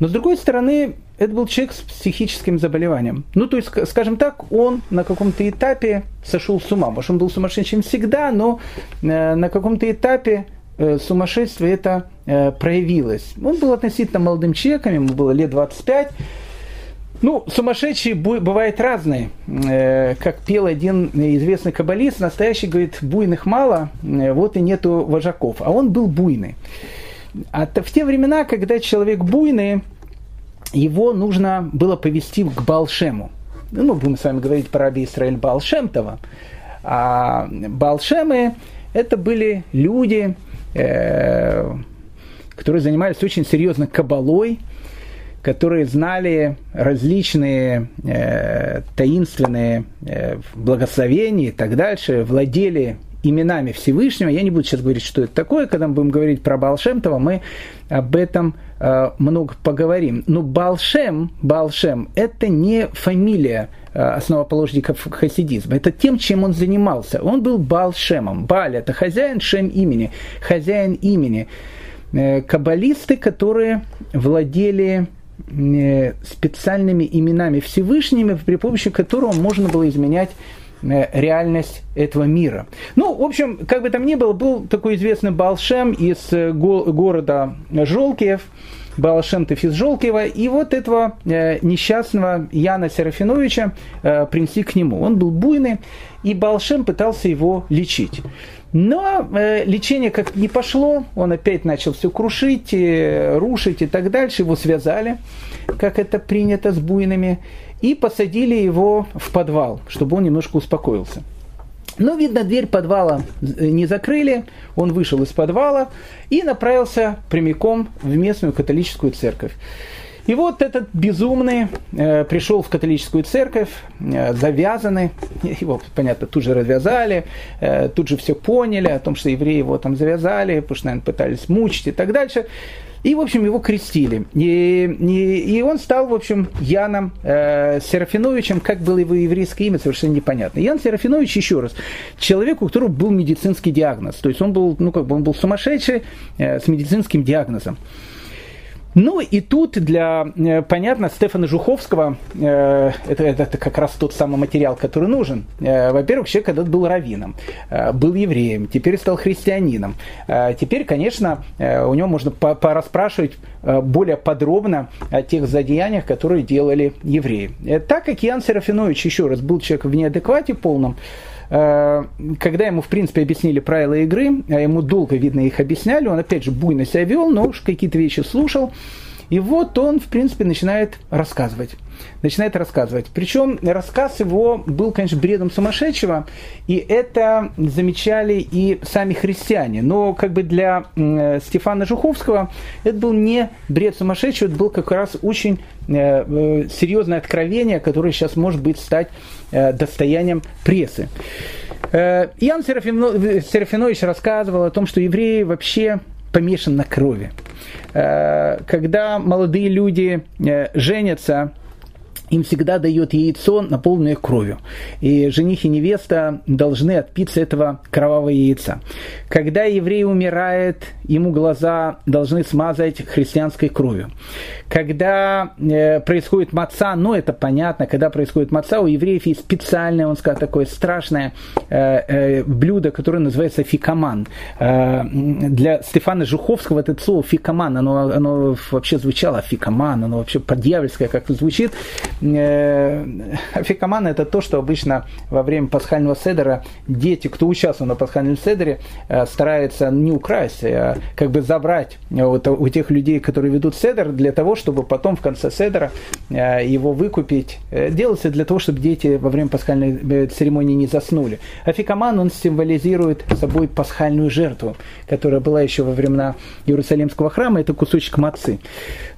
Но с другой стороны, это был человек с психическим заболеванием. Ну, то есть, скажем так, он на каком-то этапе сошел с ума. Может, он был сумасшедшим всегда, но э, на каком-то этапе э, сумасшествие это э, проявилось. Он был относительно молодым человеком, ему было лет 25. Ну, сумасшедшие бывают разные. Как пел один известный каббалист, настоящий говорит, буйных мало, вот и нету вожаков. А он был буйный. А в те времена, когда человек буйный, его нужно было повести к Балшему. Ну, мы будем с вами говорить про раби Исраиль Балшемтова. А Балшемы – это были люди, э, которые занимались очень серьезно кабалой, которые знали различные э, таинственные э, благословения и так дальше, владели именами Всевышнего. Я не буду сейчас говорить, что это такое. Когда мы будем говорить про Балшемтова, мы об этом э, много поговорим. Но Балшем, Балшем – это не фамилия э, основоположников хасидизма. Это тем, чем он занимался. Он был Балшемом. Баль – это хозяин, Шем – имени. Хозяин имени. Э, каббалисты, которые владели специальными именами Всевышними, при помощи которого можно было изменять Э, реальность этого мира. Ну, в общем, как бы там ни было, был такой известный Балшем из э, го- города Жолкиев, Балашемтов из Жолкиева, и вот этого э, несчастного Яна Серафиновича э, принесли к нему. Он был буйный, и Балшем пытался его лечить. Но э, лечение как не пошло, он опять начал все крушить, э, рушить и так дальше. Его связали, как это принято с буйными и посадили его в подвал, чтобы он немножко успокоился. Но, видно, дверь подвала э, не закрыли, он вышел из подвала и направился прямиком в местную католическую церковь. И вот этот безумный э, пришел в католическую церковь, э, завязанный, его, понятно, тут же развязали, э, тут же все поняли о том, что евреи его там завязали, потому что, наверное, пытались мучить и так дальше. И, в общем, его крестили. И, и, и он стал, в общем, Яном э, Серафиновичем. Как было его еврейское имя, совершенно непонятно. Ян Серафинович, еще раз, человек, у которого был медицинский диагноз. То есть он был, ну, как бы он был сумасшедший э, с медицинским диагнозом. Ну и тут для, э, понятно, Стефана Жуховского, э, это, это, как раз тот самый материал, который нужен. Э, во-первых, человек когда-то был раввином, был евреем, теперь стал христианином. Теперь, конечно, у него можно порасспрашивать более подробно о тех задеяниях, которые делали евреи. Так как Ян Серафинович, еще раз, был человек в неадеквате полном, Э, когда ему, в принципе, объяснили правила игры, а ему долго, видно, их объясняли, он, опять же, буйно себя вел, но уж какие-то вещи слушал, и вот он, в принципе, начинает рассказывать. Начинает рассказывать. Причем рассказ его был, конечно, бредом сумасшедшего, и это замечали и сами христиане. Но как бы для э, Стефана Жуховского это был не бред сумасшедшего, это был как раз очень э, э, серьезное откровение, которое сейчас может быть стать достоянием прессы. Иоанн Серафинович рассказывал о том, что евреи вообще помешан на крови. Э, когда молодые люди э, женятся, им всегда дает яйцо, наполненное кровью. И жених и невеста должны отпить с этого кровавого яйца. Когда еврей умирает, ему глаза должны смазать христианской кровью. Когда э, происходит маца, ну это понятно, когда происходит маца, у евреев есть специальное, он сказал, такое страшное э, э, блюдо, которое называется фикаман. Э, для Стефана Жуховского это слово фикаман, оно, оно вообще звучало фикаман, оно вообще по-дьявольски как-то звучит. Э, афикаман это то, что обычно во время пасхального седера дети, кто участвовал на пасхальном седере, э, стараются не украсть, а как бы забрать вот, у тех людей, которые ведут седер, для того, чтобы потом в конце седера э, его выкупить. Делается для того, чтобы дети во время пасхальной церемонии не заснули. Афикаман, он символизирует собой пасхальную жертву, которая была еще во времена Иерусалимского храма, это кусочек мацы.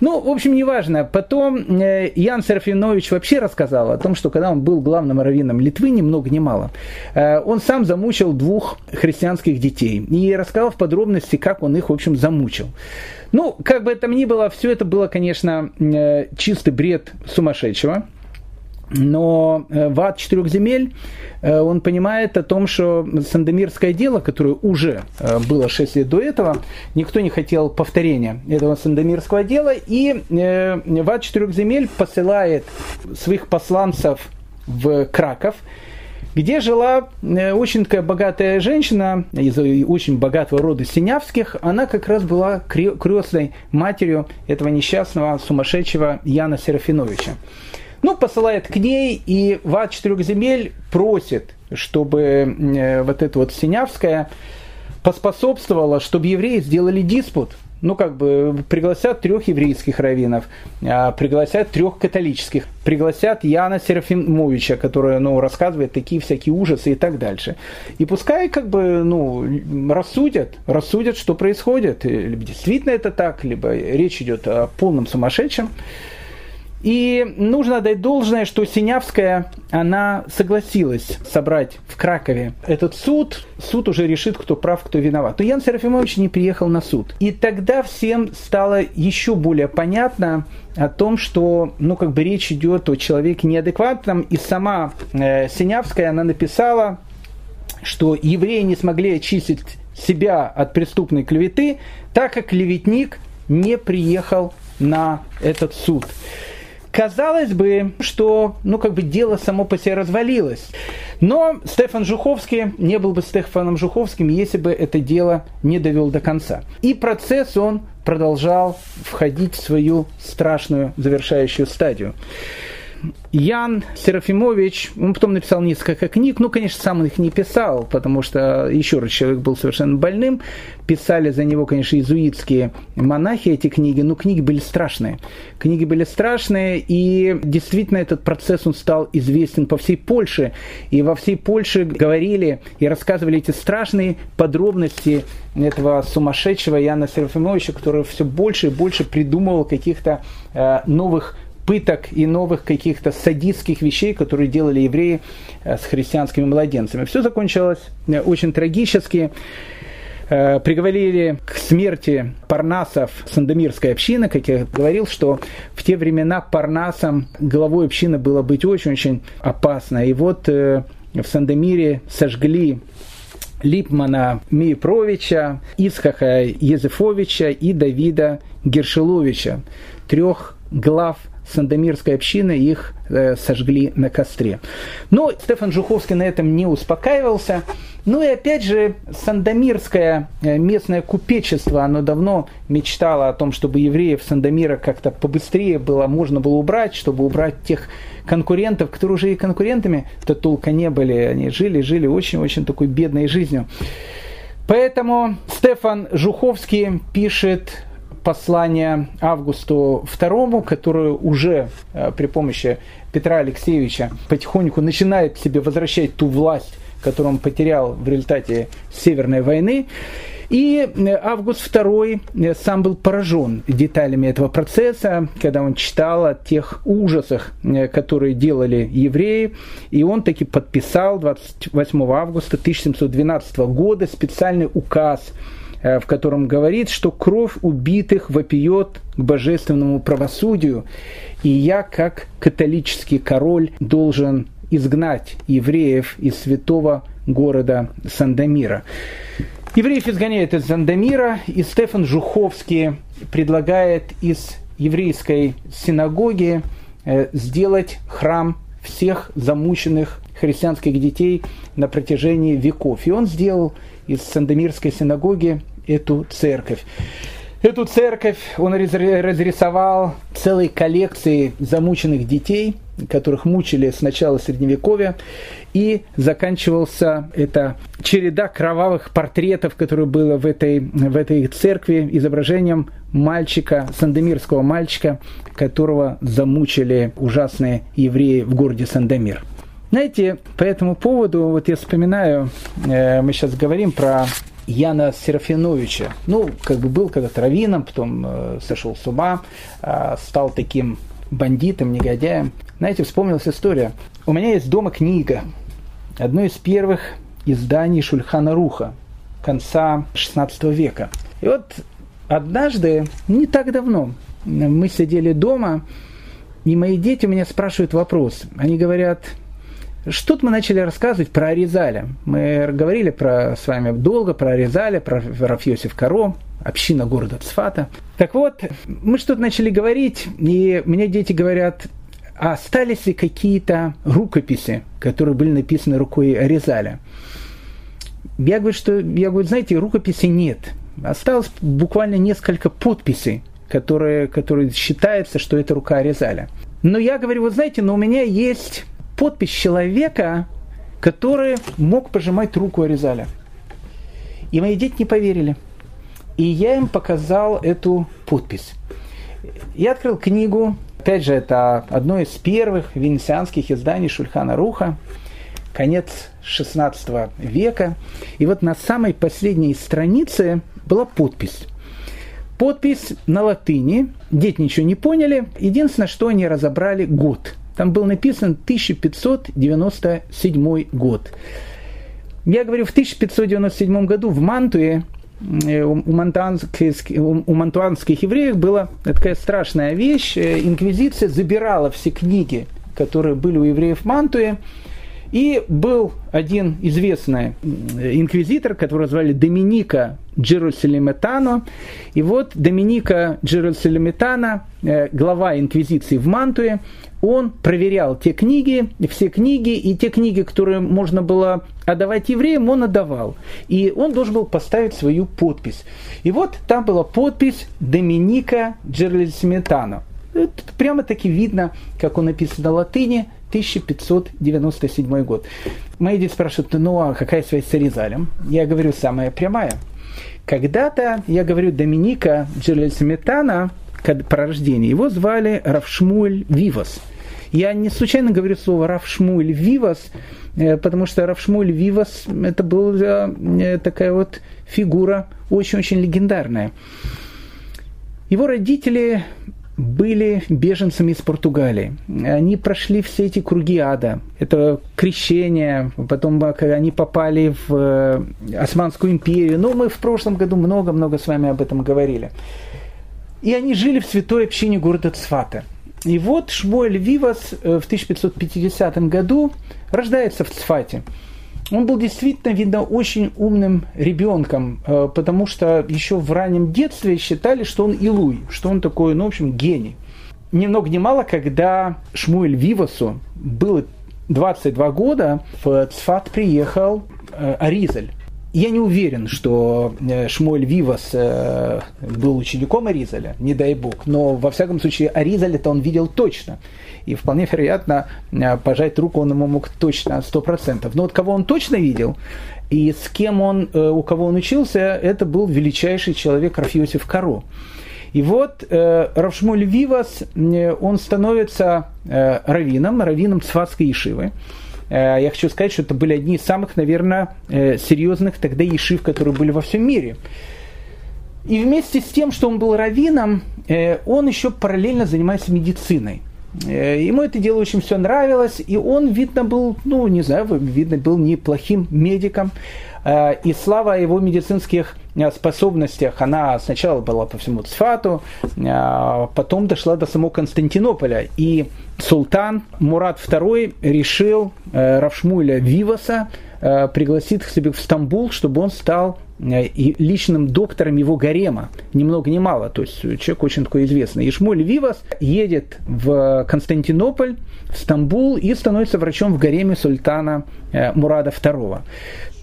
Ну, в общем, неважно. Потом Ян Серафинович вообще рассказал о том, что когда он был главным раввином Литвы, ни много ни мало, э, он сам замучил двух христианских детей и рассказал в подробности, как он их, в общем, замучил. Ну, как бы там ни было, все это было, конечно, э, чистый бред сумасшедшего. Но в ад четырех земель он понимает о том, что Сандомирское дело, которое уже было 6 лет до этого, никто не хотел повторения этого Сандомирского дела, и в ад четырех земель посылает своих посланцев в Краков, где жила очень такая богатая женщина из очень богатого рода Синявских. Она как раз была крестной матерью этого несчастного сумасшедшего Яна Серафиновича. Ну, посылает к ней и в ад четырех земель просит, чтобы э, вот эта вот Синявская поспособствовала, чтобы евреи сделали диспут. Ну, как бы пригласят трех еврейских раввинов, а, пригласят трех католических, пригласят Яна Серафимовича, который, ну, рассказывает такие всякие ужасы и так дальше. И пускай, как бы, ну, рассудят, рассудят, что происходит. Либо действительно это так, либо речь идет о полном сумасшедшем. И нужно дать должное, что Синявская, она согласилась собрать в Кракове этот суд. Суд уже решит, кто прав, кто виноват. Но Ян Серафимович не приехал на суд. И тогда всем стало еще более понятно о том, что, ну, как бы речь идет о человеке неадекватном. И сама э, Синявская, она написала, что евреи не смогли очистить себя от преступной клеветы, так как клеветник не приехал на этот суд. Казалось бы, что ну, как бы дело само по себе развалилось. Но Стефан Жуховский не был бы Стефаном Жуховским, если бы это дело не довел до конца. И процесс он продолжал входить в свою страшную завершающую стадию. Ян Серафимович, он потом написал несколько книг, ну, конечно, сам их не писал, потому что, еще раз, человек был совершенно больным, писали за него, конечно, иезуитские монахи эти книги, но книги были страшные. Книги были страшные, и действительно этот процесс, он стал известен по всей Польше, и во всей Польше говорили и рассказывали эти страшные подробности этого сумасшедшего Яна Серафимовича, который все больше и больше придумывал каких-то э, новых пыток и новых каких-то садистских вещей, которые делали евреи э, с христианскими младенцами. Все закончилось э, очень трагически. Э, приговорили к смерти парнасов Сандомирской общины, как я говорил, что в те времена парнасам главой общины было быть очень-очень опасно. И вот в Сандомире сожгли Липмана Миепровича, Исхаха Езефовича и Давида Гершеловича, трех глав Сандомирской общины их э, сожгли на костре. Но Стефан Жуховский на этом не успокаивался. Ну и опять же, Сандомирское э, местное купечество, оно давно мечтало о том, чтобы евреев Сандомира как-то побыстрее было, можно было убрать, чтобы убрать тех конкурентов, которые уже и конкурентами-то толка не были. Они жили, жили очень-очень такой бедной жизнью. Поэтому Стефан Жуховский пишет послание Августу II, которое уже э, при помощи Петра Алексеевича потихоньку начинает себе возвращать ту власть, которую он потерял в результате Северной войны. И э, Август II э, сам был поражен деталями этого процесса, когда он читал о тех ужасах, которые делали евреи. И он таки подписал 28 августа 1712 года специальный указ в котором говорит, что кровь убитых вопиет к божественному правосудию, и я, как католический король, должен изгнать евреев из святого города Сандомира. Евреев изгоняют из Сандомира, и Стефан Жуховский предлагает из еврейской синагоги э, сделать храм всех замученных христианских детей на протяжении веков. И он сделал из Сандомирской синагоги эту церковь. эту церковь он разрисовал целые коллекции замученных детей, которых мучили с начала Средневековья, и заканчивался эта череда кровавых портретов, которые было в этой, в этой церкви, изображением мальчика, сандомирского мальчика, которого замучили ужасные евреи в городе Сандомир. Знаете, по этому поводу, вот я вспоминаю, э, мы сейчас говорим про Яна Серафиновича. Ну, как бы был когда-то раввином, потом э, сошел с ума, э, стал таким бандитом, негодяем. Знаете, вспомнилась история. У меня есть дома книга, одно из первых изданий Шульхана Руха конца XVI века. И вот однажды, не так давно, мы сидели дома, и мои дети у меня спрашивают вопрос. Они говорят, что-то мы начали рассказывать про Аризаля. Мы говорили про, с вами долго про Аризаля, про Рафьосиф Каро, община города Цфата. Так вот, мы что-то начали говорить, и мне дети говорят, а остались ли какие-то рукописи, которые были написаны рукой Аризаля? Я говорю, что, я говорю, знаете, рукописей нет. Осталось буквально несколько подписей, которые, которые считается, что это рука Аризаля. Но я говорю, вот знаете, но у меня есть подпись человека, который мог пожимать руку Аризаля. И мои дети не поверили. И я им показал эту подпись. Я открыл книгу, опять же, это одно из первых венецианских изданий Шульхана Руха, конец 16 века. И вот на самой последней странице была подпись. Подпись на латыни, дети ничего не поняли, единственное, что они разобрали год – там был написан 1597 год. Я говорю, в 1597 году в Мантуе э, у мантуанских, у мантуанских евреев была такая страшная вещь. Э, инквизиция забирала все книги, которые были у евреев в Мантуе, и был один известный инквизитор, которого звали Доминика Джерусалиметано. И вот Доминика Джерусалиметано, э, глава инквизиции в Мантуе, он проверял те книги, все книги, и те книги, которые можно было отдавать евреям, он отдавал. И он должен был поставить свою подпись. И вот там была подпись Доминика Джерусалиметано. Прямо таки видно, как он написан на латыни, 1597 год. Мои дети спрашивают, ну а какая связь с Аризалем? Я говорю, самая прямая. Когда-то, я говорю, Доминика Джелельсметана, по рождению, его звали Равшмуэль Вивас. Я не случайно говорю слово Равшмуэль Вивас, э, потому что Равшмуэль Вивас это была э, такая вот фигура очень-очень легендарная. Его родители были беженцами из Португалии. Они прошли все эти круги ада. Это крещение, потом когда они попали в э, Османскую империю. Ну, мы в прошлом году много-много с вами об этом говорили. И они жили в святой общине города Цфата. И вот Шмуэль Вивас э, в 1550 году рождается в Цфате он был действительно, видно, очень умным ребенком, э, потому что еще в раннем детстве считали, что он Илуй, что он такой, ну, в общем, гений. Ни много ни мало, когда Шмуэль Вивасу было 22 года, в Цфат приехал э, Аризаль. Я не уверен, что э, Шмуэль Вивас был учеником Аризаля, не дай бог, но во всяком случае Аризаль это он видел точно и вполне вероятно э, пожать руку он ему мог точно 100%. Но вот кого он точно видел, и с кем он, э, у кого он учился, это был величайший человек Рафиосиф Каро. И вот э, Равшмуль Вивас, э, он становится э, раввином, раввином Цфатской Ешивы. Э, я хочу сказать, что это были одни из самых, наверное, э, серьезных тогда ешив, которые были во всем мире. И вместе с тем, что он был раввином, э, он еще параллельно занимается медициной. Ему это дело очень все нравилось, и он, видно, был, ну, не знаю, видно, был неплохим медиком. Э, и слава о его медицинских э, способностях, она сначала была по всему Цфату, потом дошла до самого Константинополя. И султан Мурат II решил Равшмуля Виваса пригласить к себе в Стамбул, чтобы он стал э, и личным доктором его гарема, ни много ни мало, то есть человек очень такой известный. И Шмуль Вивас едет в Константинополь, в Стамбул и становится врачом в гареме султана э, Мурада II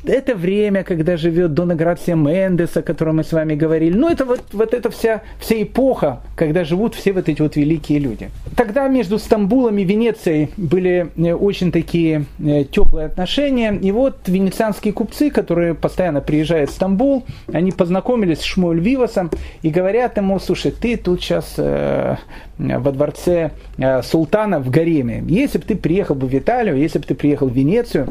это время, когда живет Дона Грация Мендес, о котором мы с вами говорили. Ну, это вот, вот эта вся, вся эпоха, когда живут все вот эти вот великие люди. Тогда между Стамбулом и Венецией были э, очень такие э, теплые отношения. И вот венецианские купцы, которые постоянно приезжают в Стамбул, они познакомились с Шмуэль Вивасом и говорят ему, слушай, ты тут сейчас э, во дворце э, султана в гареме. Если бы ты приехал бы в Италию, если бы ты приехал в Венецию,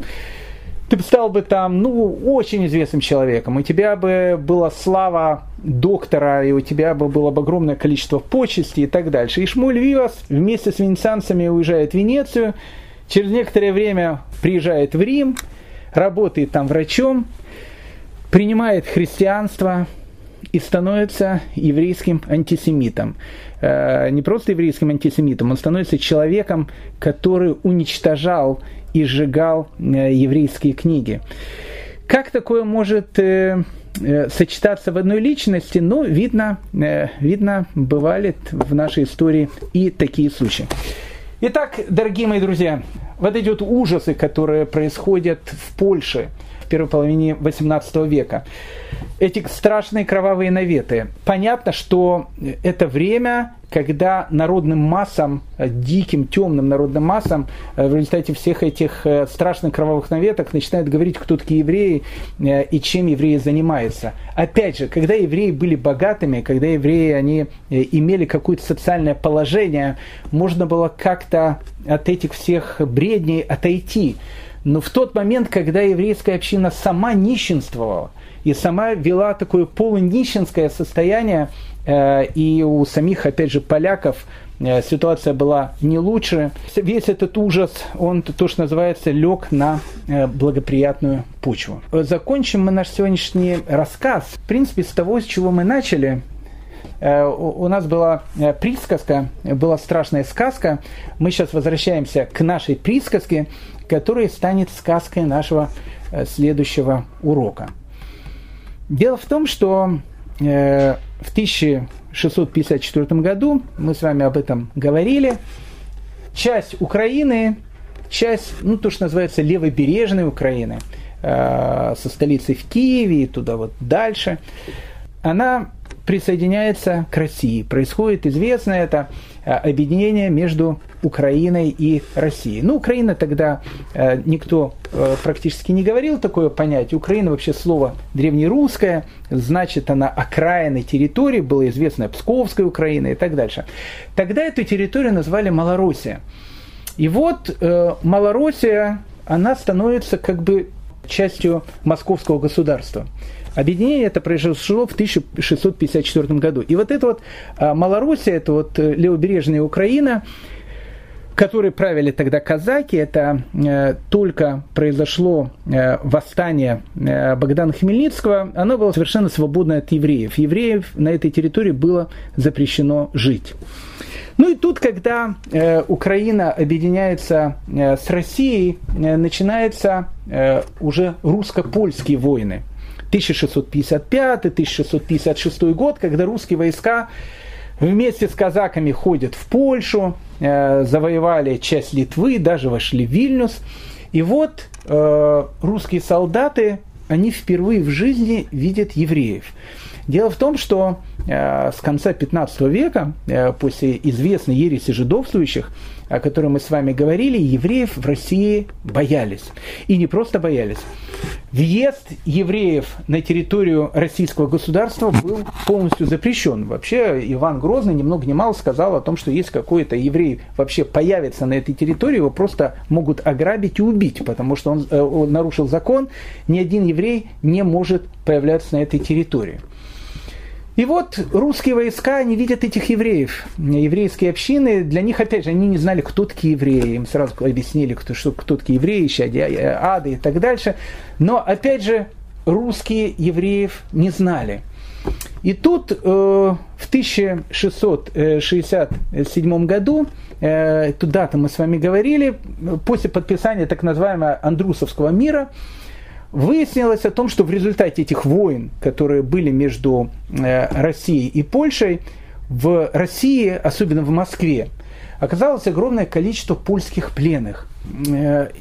ты стал бы там, ну, очень известным человеком, у тебя бы была слава доктора, и у тебя бы было бы огромное количество почестей и так дальше. И Шмуль Вивас вместе с венецианцами уезжает в Венецию, через некоторое время приезжает в Рим, работает там врачом, принимает христианство и становится еврейским антисемитом. Э, не просто еврейским антисемитом, он становится человеком, который уничтожал и сжигал э, еврейские книги. Как такое может э, сочетаться в одной личности, ну, видно, видно, бывали в нашей истории и такие случаи. Итак, дорогие мои друзья, вот эти ужасы, которые происходят в Польше первой половине XVIII века, эти страшные кровавые наветы. Понятно, что это время, когда народным массам, э, диким, темным народным массам, э, в результате всех этих э, страшных кровавых наветок начинают говорить, кто такие евреи и чем евреи занимаются. Опять же, когда евреи были богатыми, когда евреи они имели какое-то социальное положение, можно было как-то от этих всех бредней отойти. Но в тот момент, когда еврейская община сама нищенствовала, и сама вела такое полунищенское состояние, э, и у самих, опять же, поляков э, ситуация была не лучше. Весь этот ужас, он, то, что называется, лег на э, благоприятную почву. Закончим мы наш сегодняшний рассказ, в принципе, с того, с чего мы начали. У нас была присказка, была страшная сказка. Мы сейчас возвращаемся к нашей присказке, которая станет сказкой нашего следующего урока. Дело в том, что э, в 1654 году, мы с вами об этом говорили, часть Украины, часть, ну, то, что называется левобережной Украины, э, со столицей в Киеве и туда вот дальше, она присоединяется к России. Происходит известное это э, объединение между Украиной и Россией. Ну, Украина тогда э, никто э, практически не говорил такое понятие. Украина вообще слово древнерусское, значит она окраины территории, было известно Псковская Украина и так дальше. Тогда эту территорию назвали Малороссия. И вот э, Малороссия, она становится как бы частью московского государства. Объединение это произошло в 1654 году. И вот это вот а, Малороссия, это вот э, левобережная Украина, которые правили тогда казаки, это э, только произошло э, восстание э, Богдана Хмельницкого, оно было совершенно свободно от евреев. Евреев на этой территории было запрещено жить. Ну и тут, когда Украина объединяется с Россией, начинаются уже русско-польские войны. 1655-1656 год, когда русские войска вместе с казаками ходят в Польшу, э, завоевали часть Литвы, даже вошли в Вильнюс. И вот э, русские солдаты, они впервые в жизни видят евреев. Дело в том, что э, с конца 15 века, после известной ереси жидовствующих, о которой мы с вами говорили, евреев в России боялись. И не просто боялись. Въезд евреев на территорию российского государства был полностью запрещен. Вообще Иван Грозный ни много ни мало сказал о том, что если какой-то еврей вообще появится на этой территории, его просто могут ограбить и убить, потому что он, э, он нарушил закон. Ни один еврей не может появляться на этой территории. И вот русские войска, они видят этих евреев, еврейские общины, для них, опять же, они не знали, кто такие евреи, им сразу объяснили, кто, что, кто такие евреи, щадя, ады и так дальше. Но, опять же, русские евреев не знали. И тут э, в 1667 году, э, эту дату мы с вами говорили, после подписания так называемого Андрусовского мира, выяснилось о том, что в результате этих войн, которые были между Россией и Польшей, в России, особенно в Москве, оказалось огромное количество польских пленных.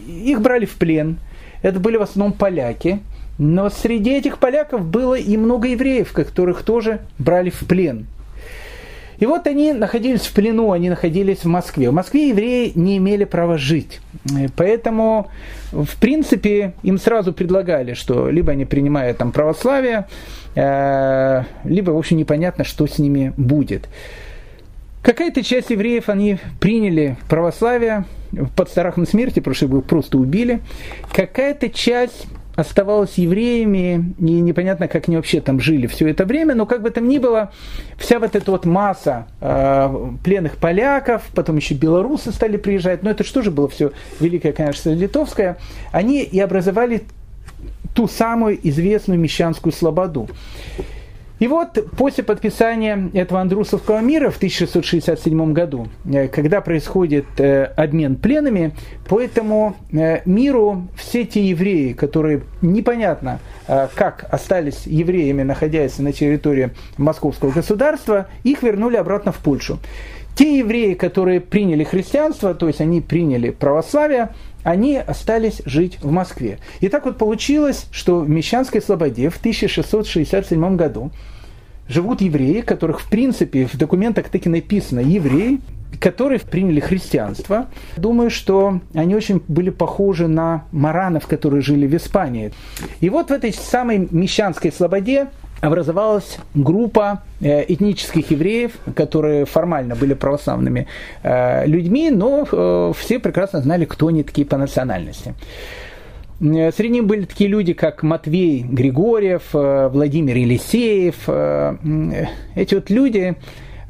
Их брали в плен. Это были в основном поляки. Но среди этих поляков было и много евреев, которых тоже брали в плен. И вот они находились в плену, они находились в Москве. В Москве евреи не имели права жить. Поэтому, в принципе, им сразу предлагали, что либо они принимают там православие, э, либо, в общем, непонятно, что с ними будет. Какая-то часть евреев, они приняли православие под страхом смерти, потому что их просто убили. Какая-то часть оставалась евреями, и непонятно, как они вообще там жили все это время, но как бы там ни было, вся вот эта вот масса э, пленных поляков, потом еще белорусы стали приезжать, но это же было все Великое, конечно, Литовское, они и образовали ту самую известную Мещанскую слободу. И вот после подписания этого Андрусовского мира в 1667 году, э, когда происходит э, обмен пленами, по этому э, миру все те евреи, которые непонятно как остались евреями, находясь на территории Московского государства, их вернули обратно в Польшу. Те евреи, которые приняли христианство, то есть они приняли православие, они остались жить в Москве. И так вот получилось, что в Мещанской Слободе в 1667 году живут евреи, которых в принципе в документах таки написано евреи, которые приняли христианство. Думаю, что они очень были похожи на маранов, которые жили в Испании. И вот в этой самой Мещанской Слободе образовалась группа э, этнических евреев, которые формально были православными э, людьми, но э, все прекрасно знали, кто они такие по национальности. Среди них были такие люди, как Матвей Григорьев, Владимир Елисеев. Эти вот люди,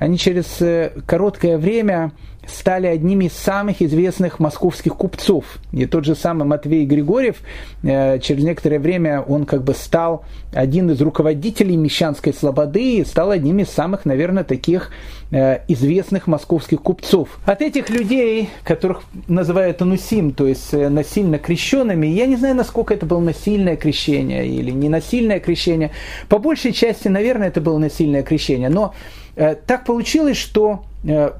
они через короткое время стали одними из самых известных московских купцов. И тот же самый Матвей Григорьев, э, через некоторое время он как бы стал один из руководителей Мещанской Слободы и стал одним из самых, наверное, таких э, известных московских купцов. От этих людей, которых называют анусим, то есть э, насильно крещенными, я не знаю, насколько это было насильное крещение или не насильное крещение. По большей части, наверное, это было насильное крещение. Но так получилось, что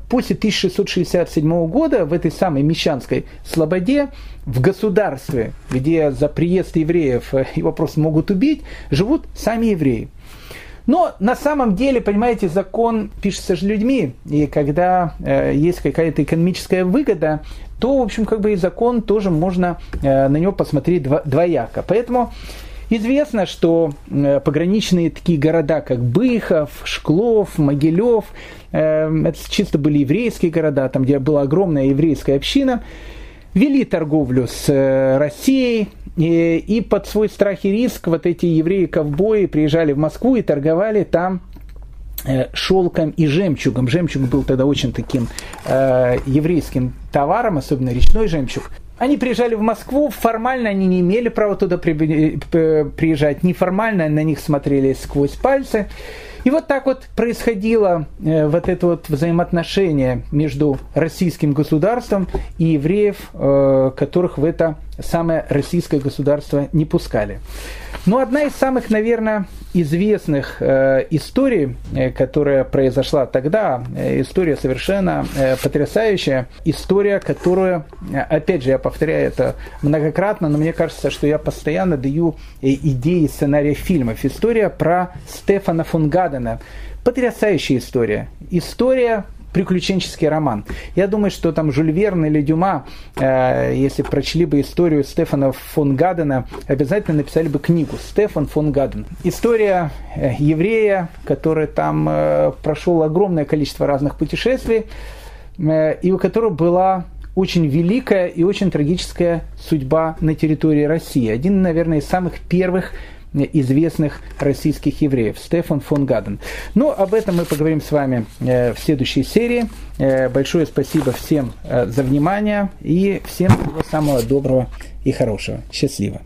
после 1667 года в этой самой Мещанской Слободе, в государстве, где за приезд евреев э, его просто могут убить, живут сами евреи. Но на самом деле, понимаете, закон пишется же людьми, и когда э, есть какая-то экономическая выгода, то, в общем, как бы и закон тоже можно э, на него посмотреть дво, двояко. Поэтому Известно, что э, пограничные такие города, как Быхов, Шклов, Могилев, э, это чисто были еврейские города, там, где была огромная еврейская община, вели торговлю с э, Россией, и, и под свой страх и риск вот эти евреи-ковбои приезжали в Москву и торговали там шелком и жемчугом. Жемчуг был тогда очень таким э, еврейским товаром, особенно речной жемчуг. Они приезжали в Москву, формально они не имели права туда приезжать, неформально на них смотрели сквозь пальцы. И вот так вот происходило э, вот это вот взаимоотношение между российским государством и евреев, э, которых в это самое российское государство не пускали. Но одна из самых, наверное, известных э, историй, э, которая произошла тогда, э, история совершенно э, потрясающая, история, которую, опять же, я повторяю это многократно, но мне кажется, что я постоянно даю идеи сценария фильмов. История про Стефана фон Гадена. Потрясающая история. История приключенческий роман. Я думаю, что там Жюль Верн или Дюма, э, если прочли бы историю Стефана фон Гадена, обязательно написали бы книгу «Стефан фон Гаден». История э, еврея, который там э, прошел огромное количество разных путешествий, э, и у которого была очень великая и очень трагическая судьба на территории России. Один, наверное, из самых первых известных российских евреев, Стефан фон Гаден. Но об этом мы поговорим с вами э, в следующей серии. Э, большое спасибо всем э, за внимание и всем всего самого доброго и хорошего. Счастливо.